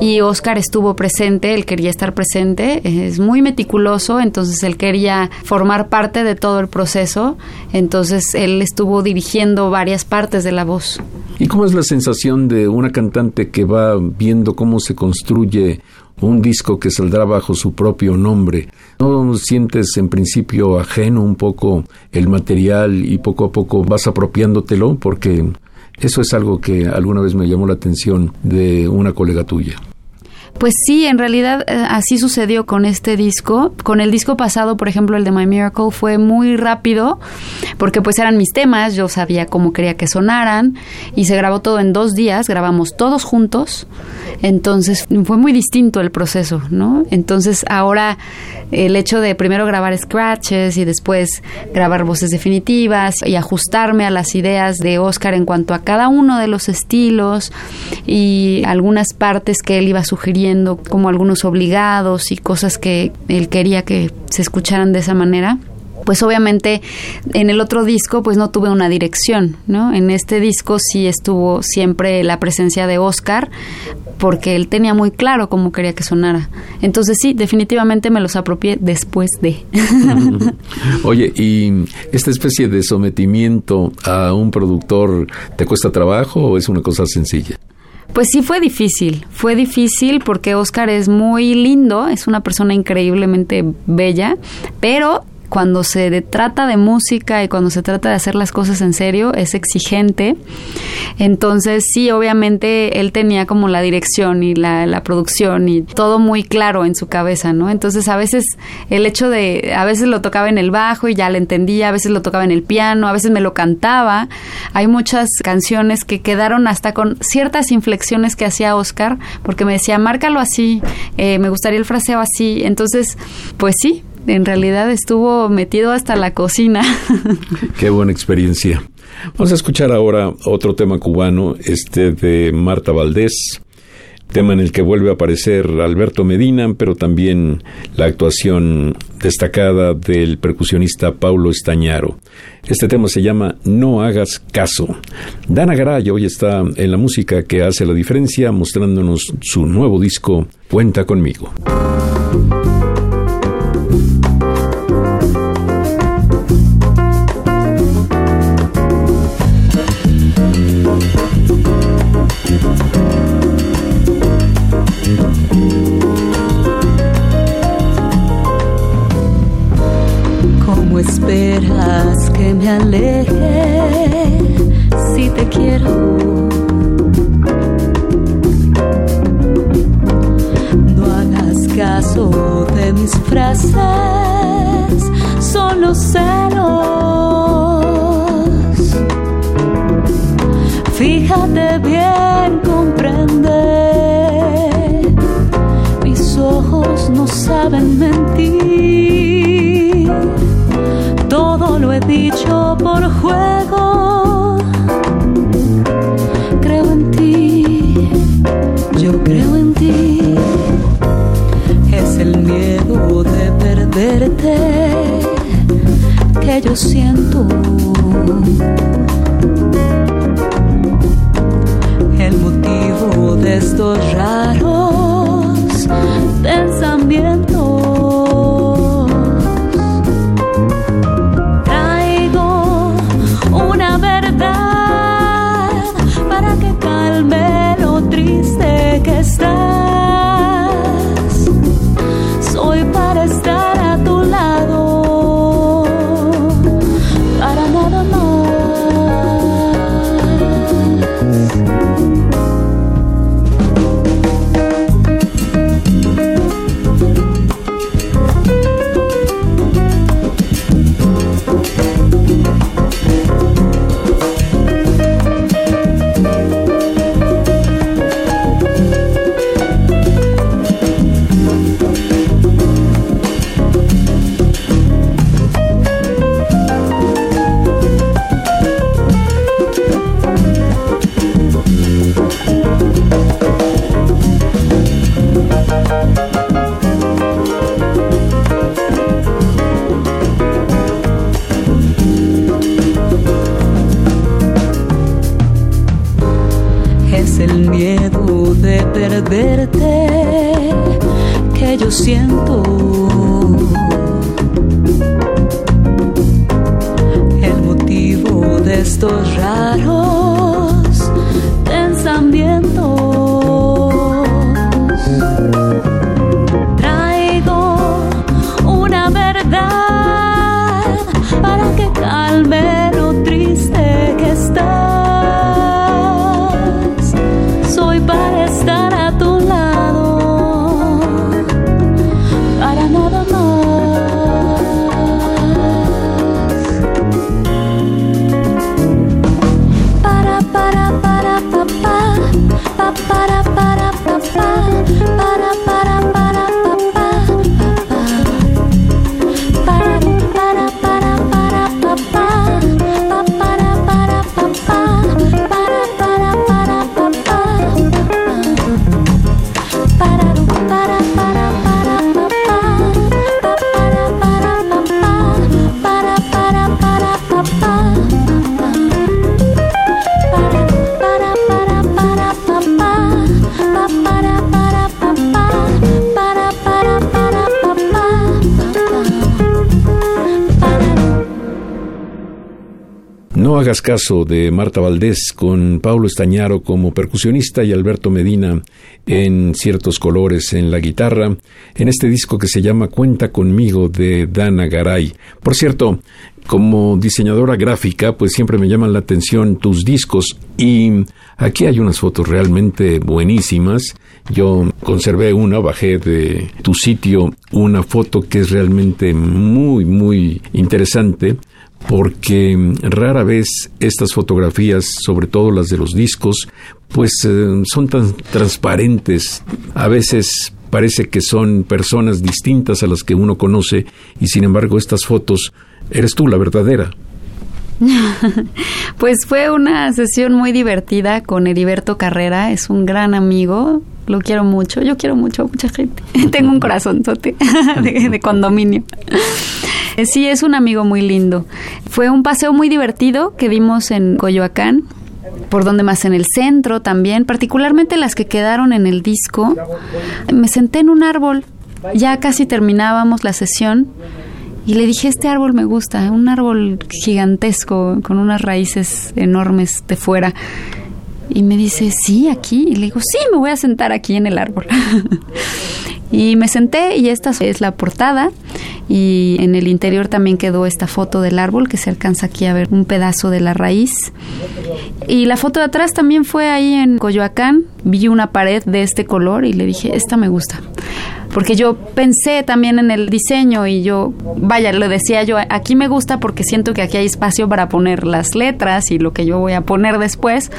y Oscar estuvo presente, él quería estar presente, es muy meticuloso, entonces él quería formar parte de todo el proceso, entonces él estuvo dirigiendo varias partes de la voz. ¿Y cómo es la sensación de una cantante que va viendo cómo se construye un disco que saldrá bajo su propio nombre. ¿No sientes en principio ajeno un poco el material y poco a poco vas apropiándotelo? Porque eso es algo que alguna vez me llamó la atención de una colega tuya. Pues sí, en realidad eh, así sucedió con este disco. Con el disco pasado, por ejemplo, el de My Miracle, fue muy rápido porque pues eran mis temas, yo sabía cómo quería que sonaran y se grabó todo en dos días, grabamos todos juntos. Entonces fue muy distinto el proceso, ¿no? Entonces ahora el hecho de primero grabar scratches y después grabar voces definitivas y ajustarme a las ideas de Oscar en cuanto a cada uno de los estilos y algunas partes que él iba sugiriendo como algunos obligados y cosas que él quería que se escucharan de esa manera pues obviamente en el otro disco pues no tuve una dirección, ¿no? En este disco sí estuvo siempre la presencia de Oscar porque él tenía muy claro cómo quería que sonara. Entonces sí, definitivamente me los apropié después de. Oye, ¿y esta especie de sometimiento a un productor te cuesta trabajo o es una cosa sencilla? Pues sí fue difícil, fue difícil porque Oscar es muy lindo, es una persona increíblemente bella, pero cuando se trata de música y cuando se trata de hacer las cosas en serio, es exigente. Entonces, sí, obviamente él tenía como la dirección y la, la, producción y todo muy claro en su cabeza, ¿no? Entonces, a veces el hecho de, a veces lo tocaba en el bajo y ya lo entendía, a veces lo tocaba en el piano, a veces me lo cantaba. Hay muchas canciones que quedaron hasta con ciertas inflexiones que hacía Oscar, porque me decía, márcalo así, eh, me gustaría el fraseo así. Entonces, pues sí, en realidad estuvo metido hasta la cocina. Qué buena experiencia. Vamos a escuchar ahora otro tema cubano, este de Marta Valdés, tema en el que vuelve a aparecer Alberto Medina, pero también la actuación destacada del percusionista Paulo Estañaro. Este tema se llama No hagas caso. Dana Garay hoy está en la música que hace la diferencia, mostrándonos su nuevo disco Cuenta conmigo. Esperas que me aleje si te quiero? No hagas caso de mis frases, solo celos. Fíjate bien, comprende. Mis ojos no saben mentir lo he dicho por juego. Creo en ti, yo creo en ti. Es el miedo de perderte que yo siento. El motivo de estos raros Caso de Marta Valdés con Paulo Estañaro como percusionista y Alberto Medina en ciertos colores en la guitarra, en este disco que se llama Cuenta conmigo de Dana Garay. Por cierto, como diseñadora gráfica, pues siempre me llaman la atención tus discos y aquí hay unas fotos realmente buenísimas. Yo conservé una, bajé de tu sitio una foto que es realmente muy, muy interesante porque rara vez estas fotografías, sobre todo las de los discos, pues eh, son tan transparentes. A veces parece que son personas distintas a las que uno conoce y sin embargo estas fotos eres tú la verdadera. pues fue una sesión muy divertida con Heriberto Carrera, es un gran amigo, lo quiero mucho, yo quiero mucho a mucha gente, tengo un corazón de, de condominio. Sí, es un amigo muy lindo. Fue un paseo muy divertido que dimos en Coyoacán, por donde más en el centro también, particularmente las que quedaron en el disco. Me senté en un árbol, ya casi terminábamos la sesión y le dije, este árbol me gusta, un árbol gigantesco con unas raíces enormes de fuera. Y me dice, sí, aquí. Y le digo, sí, me voy a sentar aquí en el árbol. y me senté y esta es la portada. Y en el interior también quedó esta foto del árbol que se alcanza aquí a ver un pedazo de la raíz. Y la foto de atrás también fue ahí en Coyoacán. Vi una pared de este color y le dije, esta me gusta porque yo pensé también en el diseño y yo, vaya, lo decía yo, aquí me gusta porque siento que aquí hay espacio para poner las letras y lo que yo voy a poner después.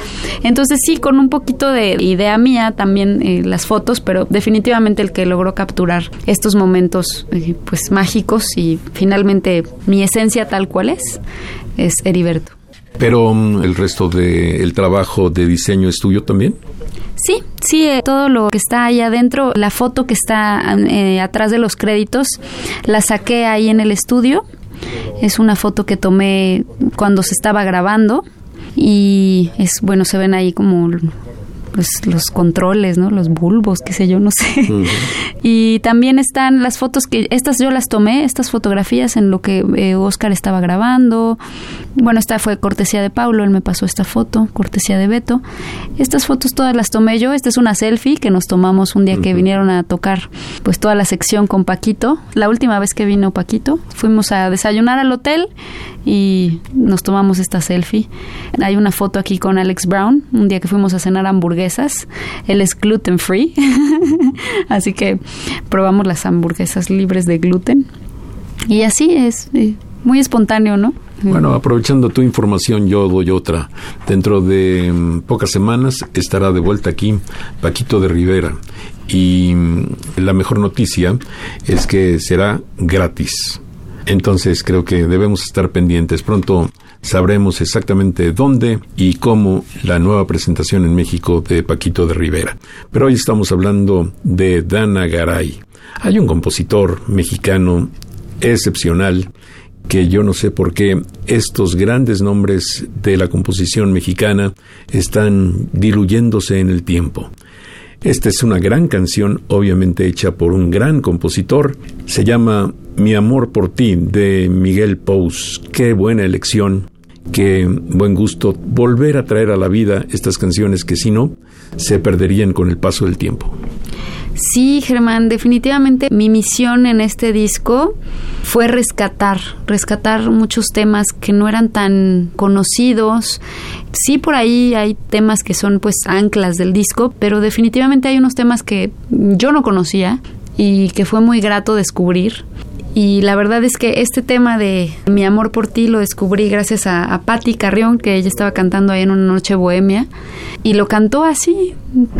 Entonces sí, con un poquito de idea mía también eh, las fotos, pero definitivamente el que logró capturar estos momentos eh, pues mágicos y finalmente mi esencia tal cual es, es Heriberto. Pero mm, el resto del trabajo de diseño es tuyo también. Sí, sí, eh, todo lo que está ahí adentro, la foto que está eh, atrás de los créditos, la saqué ahí en el estudio. Es una foto que tomé cuando se estaba grabando y es bueno, se ven ahí como pues, los controles, ¿no? Los bulbos, qué sé yo, no sé. Y también están las fotos que, estas yo las tomé, estas fotografías en lo que eh, Oscar estaba grabando. Bueno, esta fue cortesía de Paulo, él me pasó esta foto, cortesía de Beto. Estas fotos todas las tomé yo. Esta es una selfie que nos tomamos un día que vinieron a tocar pues toda la sección con Paquito. La última vez que vino Paquito, fuimos a desayunar al hotel y nos tomamos esta selfie. Hay una foto aquí con Alex Brown, un día que fuimos a cenar hamburguesas. Él es gluten free, así que probamos las hamburguesas libres de gluten. Y así es, eh, muy espontáneo, ¿no? Bueno, aprovechando tu información, yo doy otra. Dentro de mm, pocas semanas estará de vuelta aquí Paquito de Rivera. Y mm, la mejor noticia es que será gratis. Entonces creo que debemos estar pendientes. Pronto sabremos exactamente dónde y cómo la nueva presentación en México de Paquito de Rivera. Pero hoy estamos hablando de Dana Garay. Hay un compositor mexicano excepcional que yo no sé por qué estos grandes nombres de la composición mexicana están diluyéndose en el tiempo. Esta es una gran canción, obviamente hecha por un gran compositor. Se llama Mi amor por ti, de Miguel Pous. Qué buena elección, qué buen gusto volver a traer a la vida estas canciones que si no, se perderían con el paso del tiempo. Sí, Germán, definitivamente mi misión en este disco fue rescatar, rescatar muchos temas que no eran tan conocidos. Sí, por ahí hay temas que son pues anclas del disco, pero definitivamente hay unos temas que yo no conocía y que fue muy grato descubrir. Y la verdad es que este tema de mi amor por ti lo descubrí gracias a, Patti Carrión, que ella estaba cantando ahí en una noche bohemia. Y lo cantó así,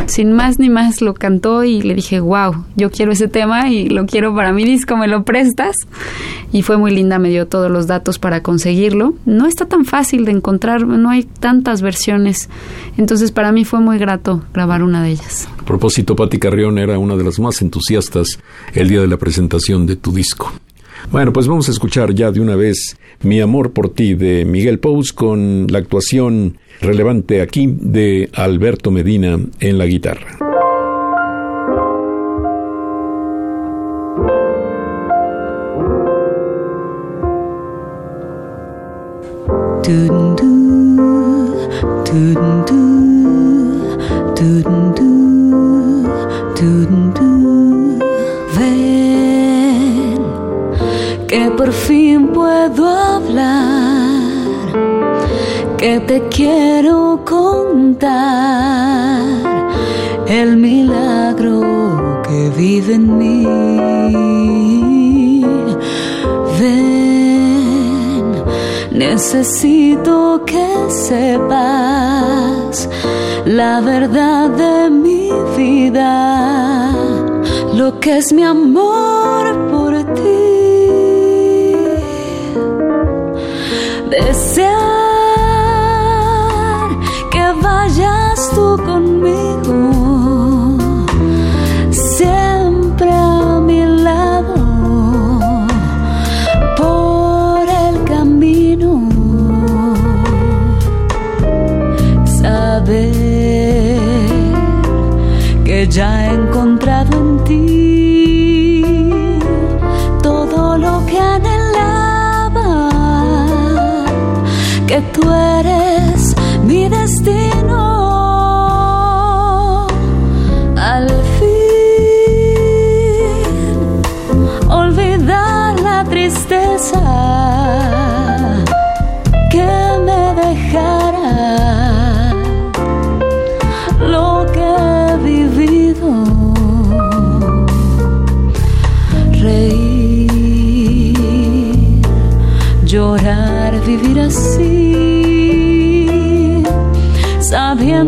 sin más ni más, lo cantó y le dije, wow, yo quiero ese tema y lo quiero para mi disco, ¿me lo prestas? Y fue muy linda, me dio todos los datos para conseguirlo. No está tan fácil de encontrar, no hay tantas versiones. Entonces para mí fue muy grato grabar una de ellas. Propósito, Patti Carrión era una de las más entusiastas el día de la presentación de tu disco. Bueno, pues vamos a escuchar ya de una vez Mi amor por ti de Miguel Pous con la actuación relevante aquí de Alberto Medina en la guitarra. Que por fin puedo hablar, que te quiero contar el milagro que vive en mí. Ven, necesito que sepas la verdad de mi vida, lo que es mi amor por ti. Desear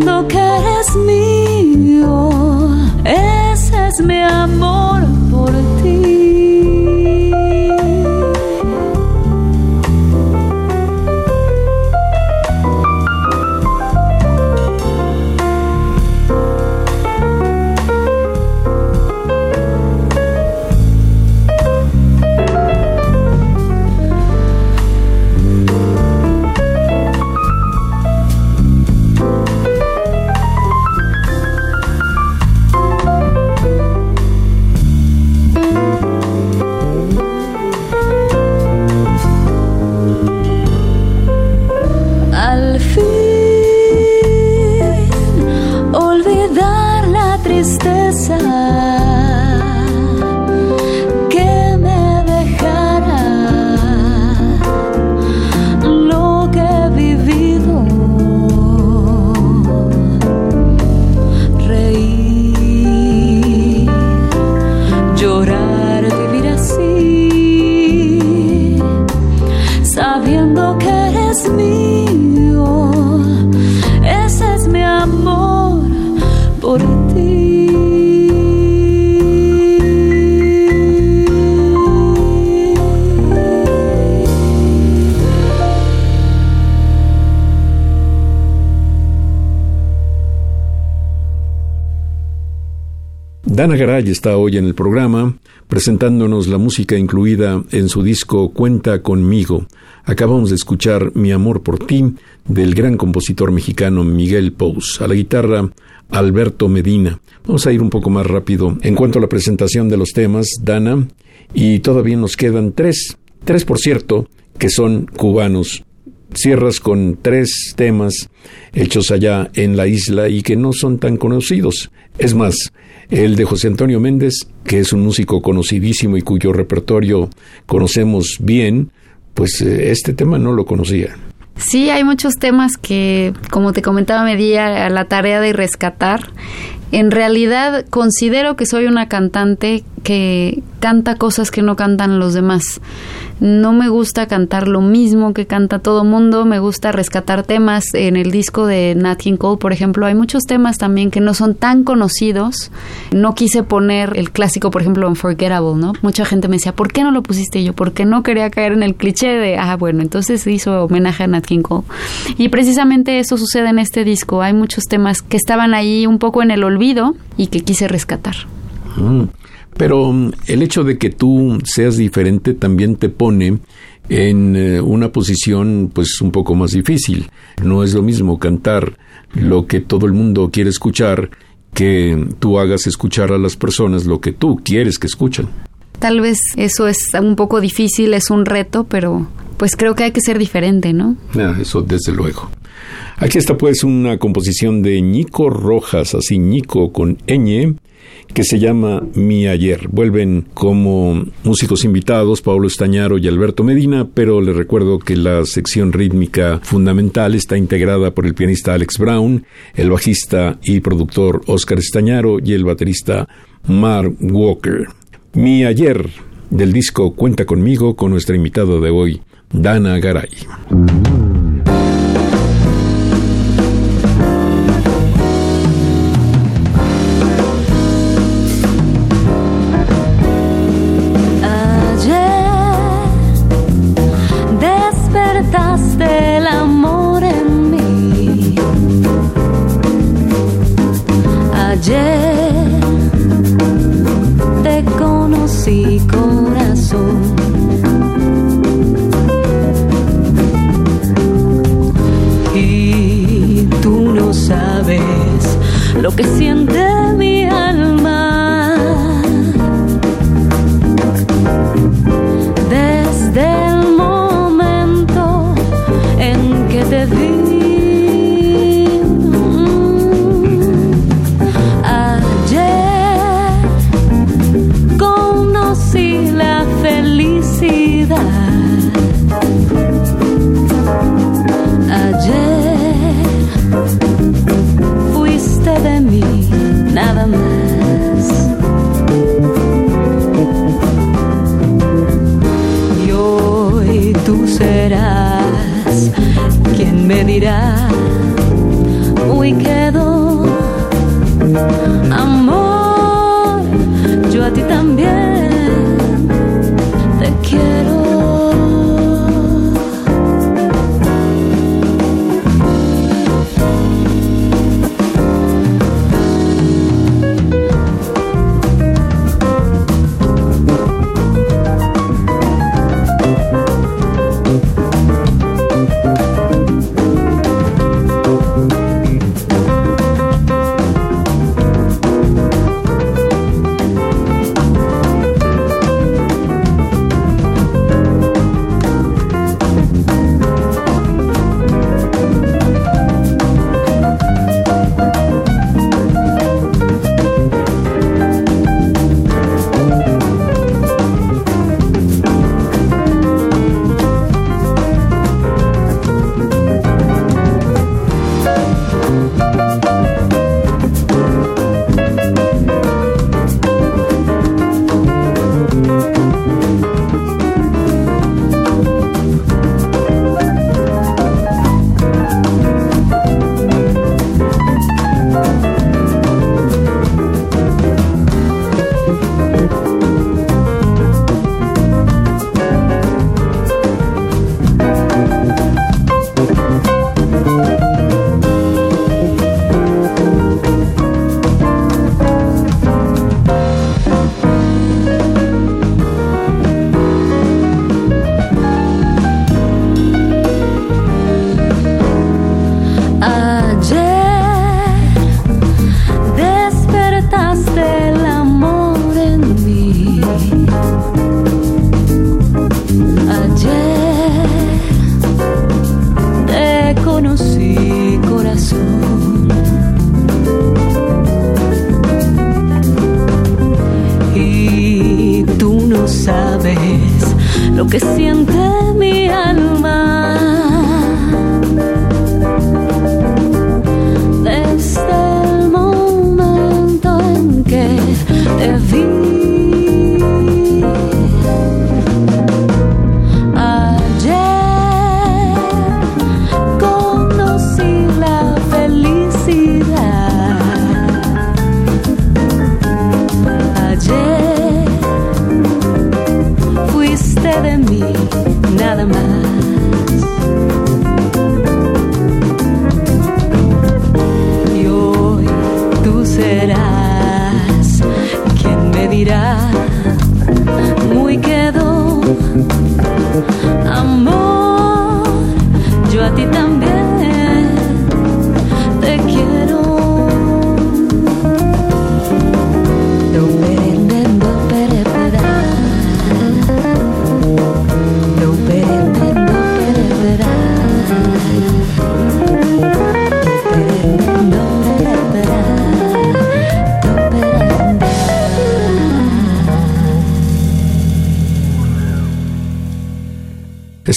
sabiendo Dana Garay está hoy en el programa presentándonos la música incluida en su disco Cuenta conmigo. Acabamos de escuchar Mi amor por ti del gran compositor mexicano Miguel Pous. A la guitarra Alberto Medina. Vamos a ir un poco más rápido en cuanto a la presentación de los temas, Dana, y todavía nos quedan tres. Tres, por cierto, que son cubanos cierras con tres temas hechos allá en la isla y que no son tan conocidos. Es más, el de José Antonio Méndez, que es un músico conocidísimo y cuyo repertorio conocemos bien, pues eh, este tema no lo conocía. Sí, hay muchos temas que, como te comentaba, me di a, a la tarea de rescatar. En realidad considero que soy una cantante que canta cosas que no cantan los demás. No me gusta cantar lo mismo que canta todo mundo, me gusta rescatar temas. En el disco de Nat King Cole, por ejemplo, hay muchos temas también que no son tan conocidos. No quise poner el clásico, por ejemplo, Unforgettable, ¿no? Mucha gente me decía, ¿por qué no lo pusiste yo? Porque no quería caer en el cliché de, ah, bueno, entonces hizo homenaje a Nat King Cole. Y precisamente eso sucede en este disco. Hay muchos temas que estaban ahí un poco en el olvido y que quise rescatar. Mm. Pero mm, el hecho de que tú seas diferente también te pone en eh, una posición pues un poco más difícil. No es lo mismo cantar lo que todo el mundo quiere escuchar que tú hagas escuchar a las personas lo que tú quieres que escuchen. Tal vez eso es un poco difícil, es un reto, pero pues creo que hay que ser diferente, ¿no? Ah, eso desde luego. Aquí está pues una composición de Ñico Rojas, así Ñico con ñ, que se llama Mi Ayer. Vuelven como músicos invitados Pablo Estañaro y Alberto Medina, pero les recuerdo que la sección rítmica fundamental está integrada por el pianista Alex Brown, el bajista y productor Oscar Estañaro y el baterista Mark Walker. Mi Ayer del disco Cuenta conmigo con nuestra invitada de hoy, Dana Garay. lo que siente mi alma. Desde el momento en que te de mí.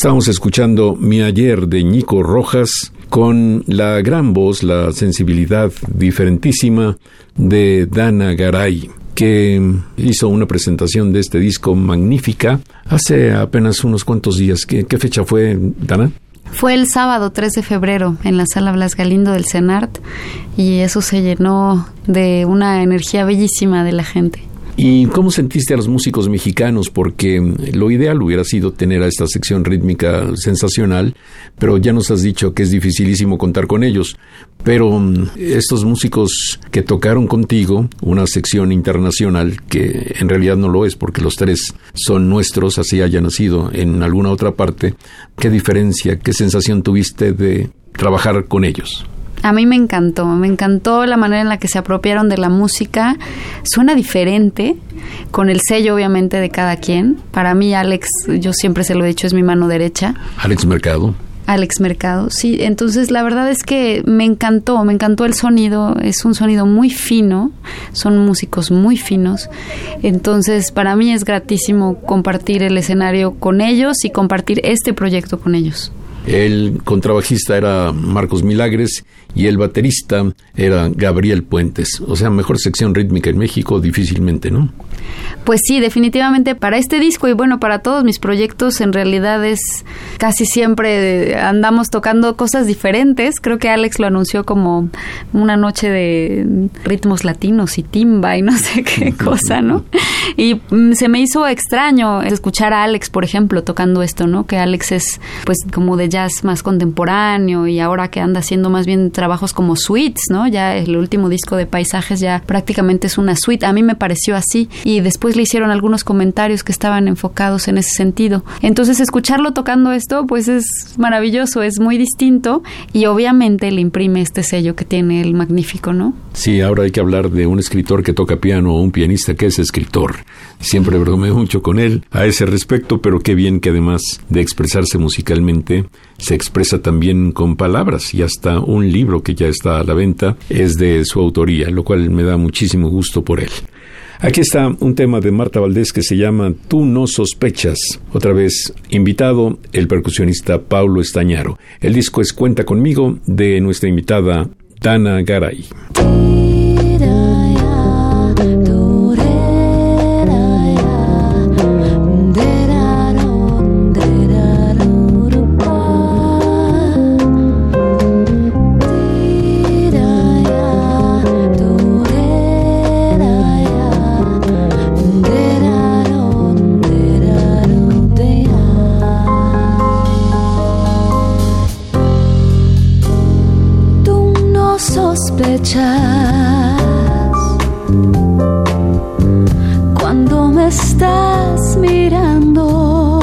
Estábamos escuchando Mi Ayer de Nico Rojas con la gran voz, la sensibilidad diferentísima de Dana Garay que hizo una presentación de este disco magnífica hace apenas unos cuantos días. ¿Qué, qué fecha fue, Dana? Fue el sábado 3 de febrero en la sala Blas Galindo del CENART y eso se llenó de una energía bellísima de la gente. ¿Y cómo sentiste a los músicos mexicanos? Porque lo ideal hubiera sido tener a esta sección rítmica sensacional, pero ya nos has dicho que es dificilísimo contar con ellos. Pero mm, estos músicos que tocaron contigo, una sección internacional, que en realidad no lo es porque los tres son nuestros, así haya nacido en alguna otra parte, ¿qué diferencia, qué sensación tuviste de trabajar con ellos? A mí me encantó, me encantó la manera en la que se apropiaron de la música. Suena diferente, con el sello obviamente de cada quien. Para mí Alex, yo siempre se lo he dicho, es mi mano derecha. Alex Mercado. Alex Mercado, sí. Entonces la verdad es que me encantó, me encantó el sonido. Es un sonido muy fino, son músicos muy finos. Entonces para mí es gratísimo compartir el escenario con ellos y compartir este proyecto con ellos. El contrabajista era Marcos Milagres y el baterista era Gabriel Puentes. O sea, mejor sección rítmica en México difícilmente, ¿no? Pues sí, definitivamente para este disco y bueno, para todos mis proyectos en realidad es casi siempre andamos tocando cosas diferentes. Creo que Alex lo anunció como una noche de ritmos latinos y timba y no sé qué cosa, ¿no? Y mm, se me hizo extraño escuchar a Alex, por ejemplo, tocando esto, ¿no? Que Alex es pues como de jazz más contemporáneo y ahora que anda haciendo más bien trabajos como suites, ¿no? Ya el último disco de paisajes ya prácticamente es una suite. A mí me pareció así y después le hicieron algunos comentarios que estaban enfocados en ese sentido. Entonces escucharlo tocando esto pues es maravilloso, es muy distinto y obviamente le imprime este sello que tiene el magnífico, ¿no? Sí, ahora hay que hablar de un escritor que toca piano o un pianista que es escritor. Siempre bromeo mucho con él a ese respecto, pero qué bien que además de expresarse musicalmente, se expresa también con palabras y hasta un libro que ya está a la venta es de su autoría, lo cual me da muchísimo gusto por él. Aquí está un tema de Marta Valdés que se llama Tú no sospechas. Otra vez invitado el percusionista Paulo Estañaro. El disco es Cuenta conmigo de nuestra invitada Dana Garay. Cuando me estás mirando.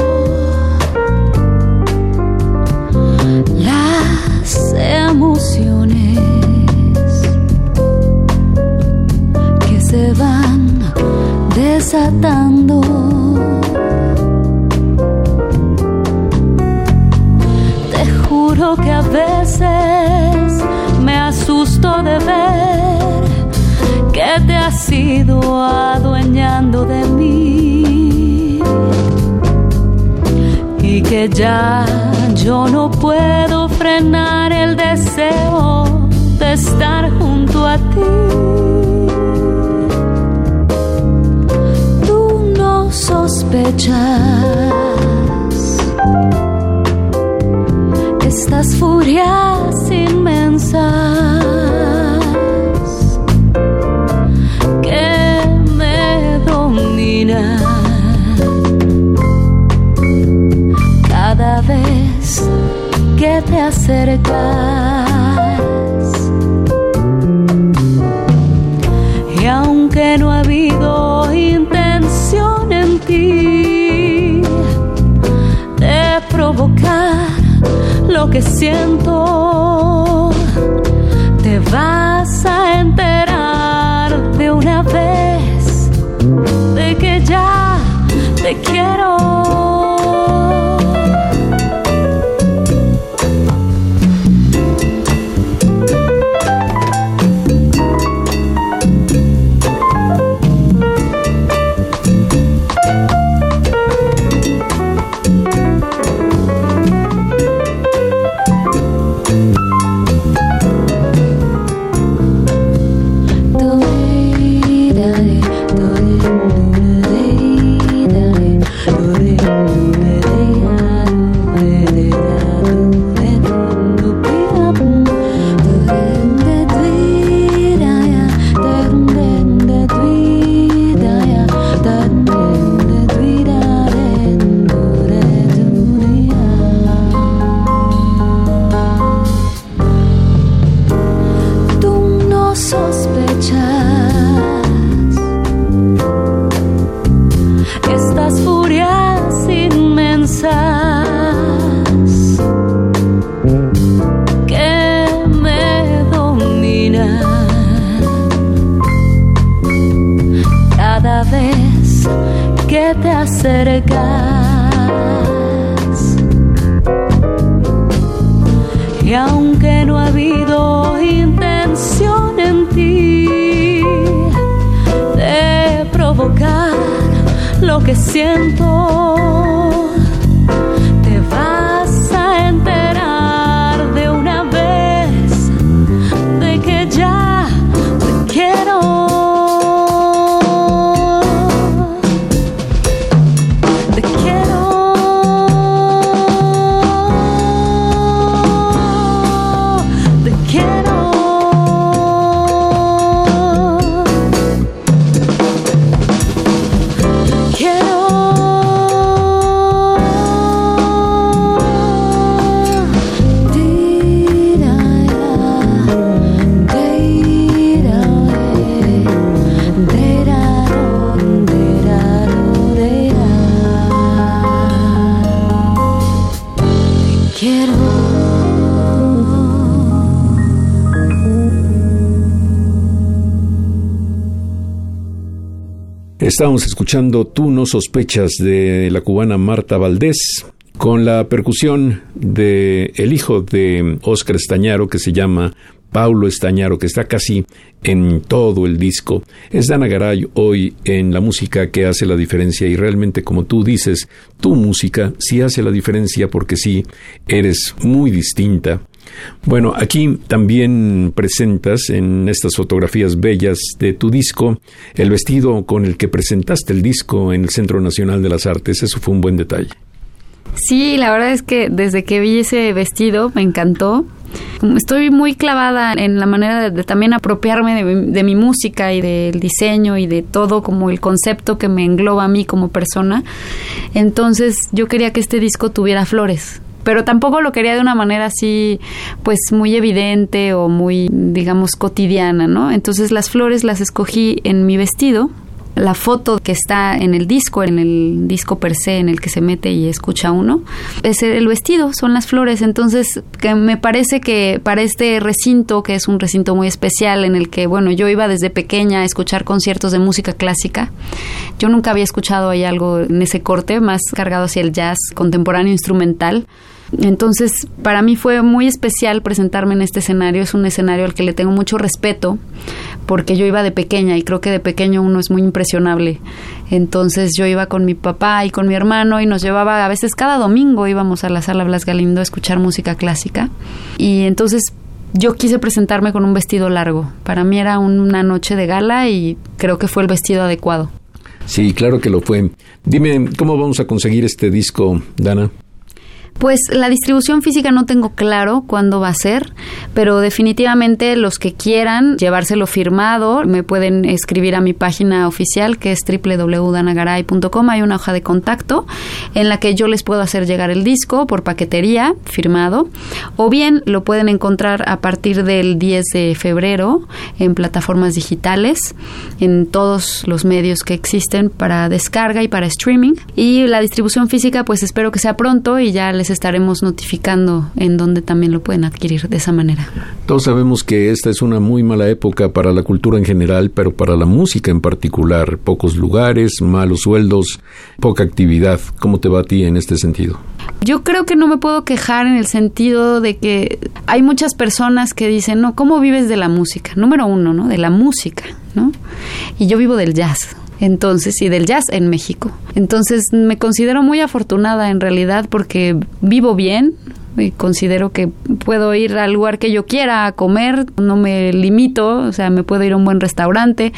Las emociones que se van desatando. Te juro que a veces de ver que te has ido adueñando de mí y que ya yo no puedo frenar el deseo de estar junto a ti. Tú no sospechas estas furias inmensas cada vez que te acercas. Siento, Estamos escuchando Tú no sospechas de la cubana Marta Valdés con la percusión de el hijo de Oscar Estañaro que se llama Paulo Estañaro, que está casi en todo el disco. Es Dana Garay hoy en la música que hace la diferencia y realmente como tú dices, tu música sí hace la diferencia porque sí eres muy distinta bueno, aquí también presentas en estas fotografías bellas de tu disco el vestido con el que presentaste el disco en el Centro Nacional de las Artes. Eso fue un buen detalle. Sí, la verdad es que desde que vi ese vestido me encantó. Estoy muy clavada en la manera de, también apropiarme de, mi música y del diseño y de todo como el concepto que me engloba a mí como persona. Entonces yo quería que este disco tuviera flores pero tampoco lo quería de una manera así, pues muy evidente o muy, digamos, cotidiana, ¿no? Entonces las flores las escogí en mi vestido. La foto que está en el disco, en el disco per se en el que se mete y escucha uno, es el vestido, son las flores. Entonces, que me parece que para este recinto, que es un recinto muy especial en el que, bueno, yo iba desde pequeña a escuchar conciertos de música clásica, yo nunca había escuchado ahí algo en ese corte, más cargado hacia el jazz contemporáneo instrumental. Entonces, para mí fue muy especial presentarme en este escenario. Es un escenario al que le tengo mucho respeto porque yo iba de pequeña y creo que de pequeño uno es muy impresionable. Entonces yo iba con mi papá y con mi hermano y nos llevaba a veces cada domingo íbamos a la sala Blas Galindo a escuchar música clásica. Y entonces yo quise presentarme con un vestido largo. Para mí era una noche de gala y creo que fue el vestido adecuado. Sí, claro que lo fue. Dime, ¿cómo vamos a conseguir este disco, Dana? Pues la distribución física no tengo claro cuándo va a ser, pero definitivamente los que quieran llevárselo firmado me pueden escribir a mi página oficial que es www.danagaray.com. Hay una hoja de contacto en la que yo les puedo hacer llegar el disco por paquetería firmado o bien lo pueden encontrar a partir del 10 de febrero en plataformas digitales, en todos los medios que existen para descarga y para streaming. Y la distribución física pues espero que sea pronto y ya les estaremos notificando en donde también lo pueden adquirir de esa manera. Todos sabemos que esta es una muy mala época para la cultura en general, pero para la música en particular. Pocos lugares, malos sueldos, poca actividad. ¿Cómo te va a ti en este sentido? Yo creo que no me puedo quejar en el sentido de que hay muchas personas que dicen, no, ¿cómo vives de la música? Número uno, ¿no? De la música, ¿no? Y yo vivo del jazz entonces y del jazz en México. Entonces me considero muy afortunada en realidad porque vivo bien, y considero que puedo ir al lugar que yo quiera a comer, no me limito, o sea, me puedo ir a un buen restaurante.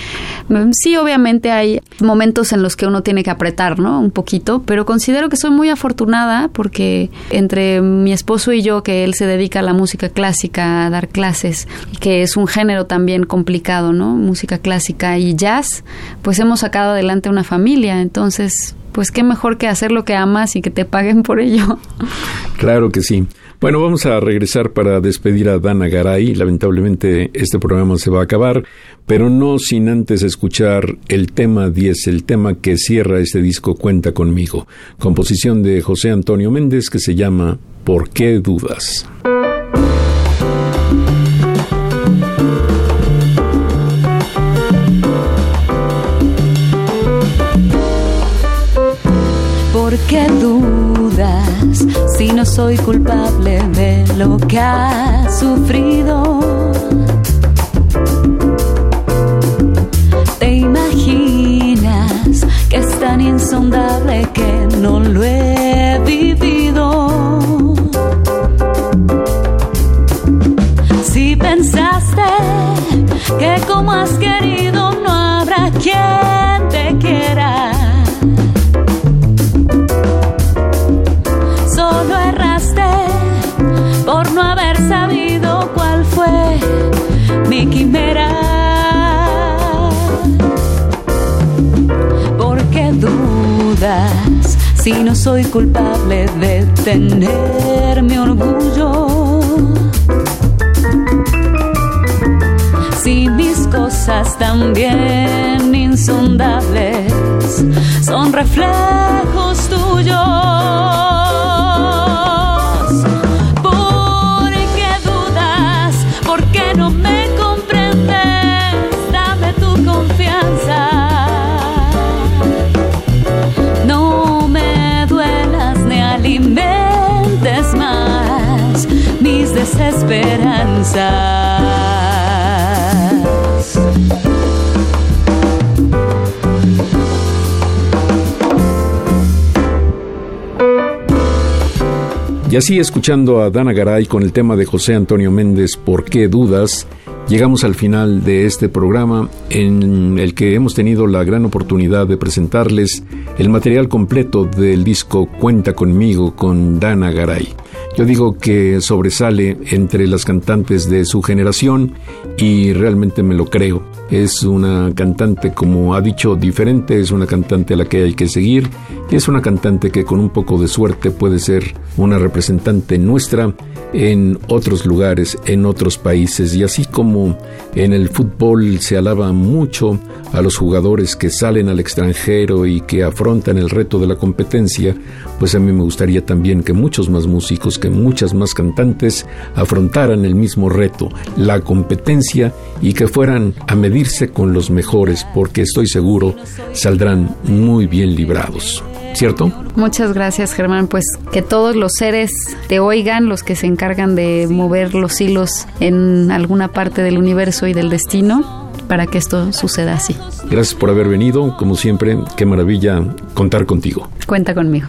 Sí, obviamente hay momentos en los que uno tiene que apretar, ¿no? Un poquito, pero considero que soy muy afortunada porque entre mi esposo y yo, que él se dedica a la música clásica, a dar clases, que es un género también complicado, ¿no? Música clásica y jazz, pues hemos sacado adelante una familia, entonces pues qué mejor que hacer lo que amas y que te paguen por ello. Claro que sí. Bueno, vamos a regresar para despedir a Dana Garay. Lamentablemente este programa se va a acabar, pero no sin antes escuchar el tema 10, el tema que cierra este disco Cuenta conmigo, composición de José Antonio Méndez que se llama ¿Por qué dudas? ¿Por qué dudas si no soy culpable de lo que has sufrido? ¿Te imaginas que es tan insondable que no lo he vivido? Si pensaste que como has querido quimera. ¿Por qué dudas si no soy culpable de tener mi orgullo? Si mis cosas también insondables son reflejos tuyos. Esperanzas. Y así escuchando a Dana Garay con el tema de José Antonio Méndez, ¿Por qué dudas? Llegamos al final de este programa en el que hemos tenido la gran oportunidad de presentarles el material completo del disco Cuenta conmigo con Dana Garay. Yo digo que sobresale entre las cantantes de su generación y realmente me lo creo. Es una cantante, como ha dicho, diferente, es una cantante a la que hay que seguir y es una cantante que con un poco de suerte puede ser una representante nuestra en otros lugares, en otros países. Y así como en el fútbol se alaba mucho a los jugadores que salen al extranjero y que afrontan el reto de la competencia, pues a mí me gustaría también que muchos más músicos, que muchas más cantantes afrontaran el mismo reto, la competencia y que fueran a medirse con los mejores, porque estoy seguro saldrán muy bien librados. ¿cierto? Muchas gracias, Germán. Pues que todos los seres te oigan, los que se encargan de mover los hilos en alguna parte del universo y del destino, para que esto suceda así. Gracias por haber venido. Como siempre, qué maravilla contar contigo. Cuenta conmigo.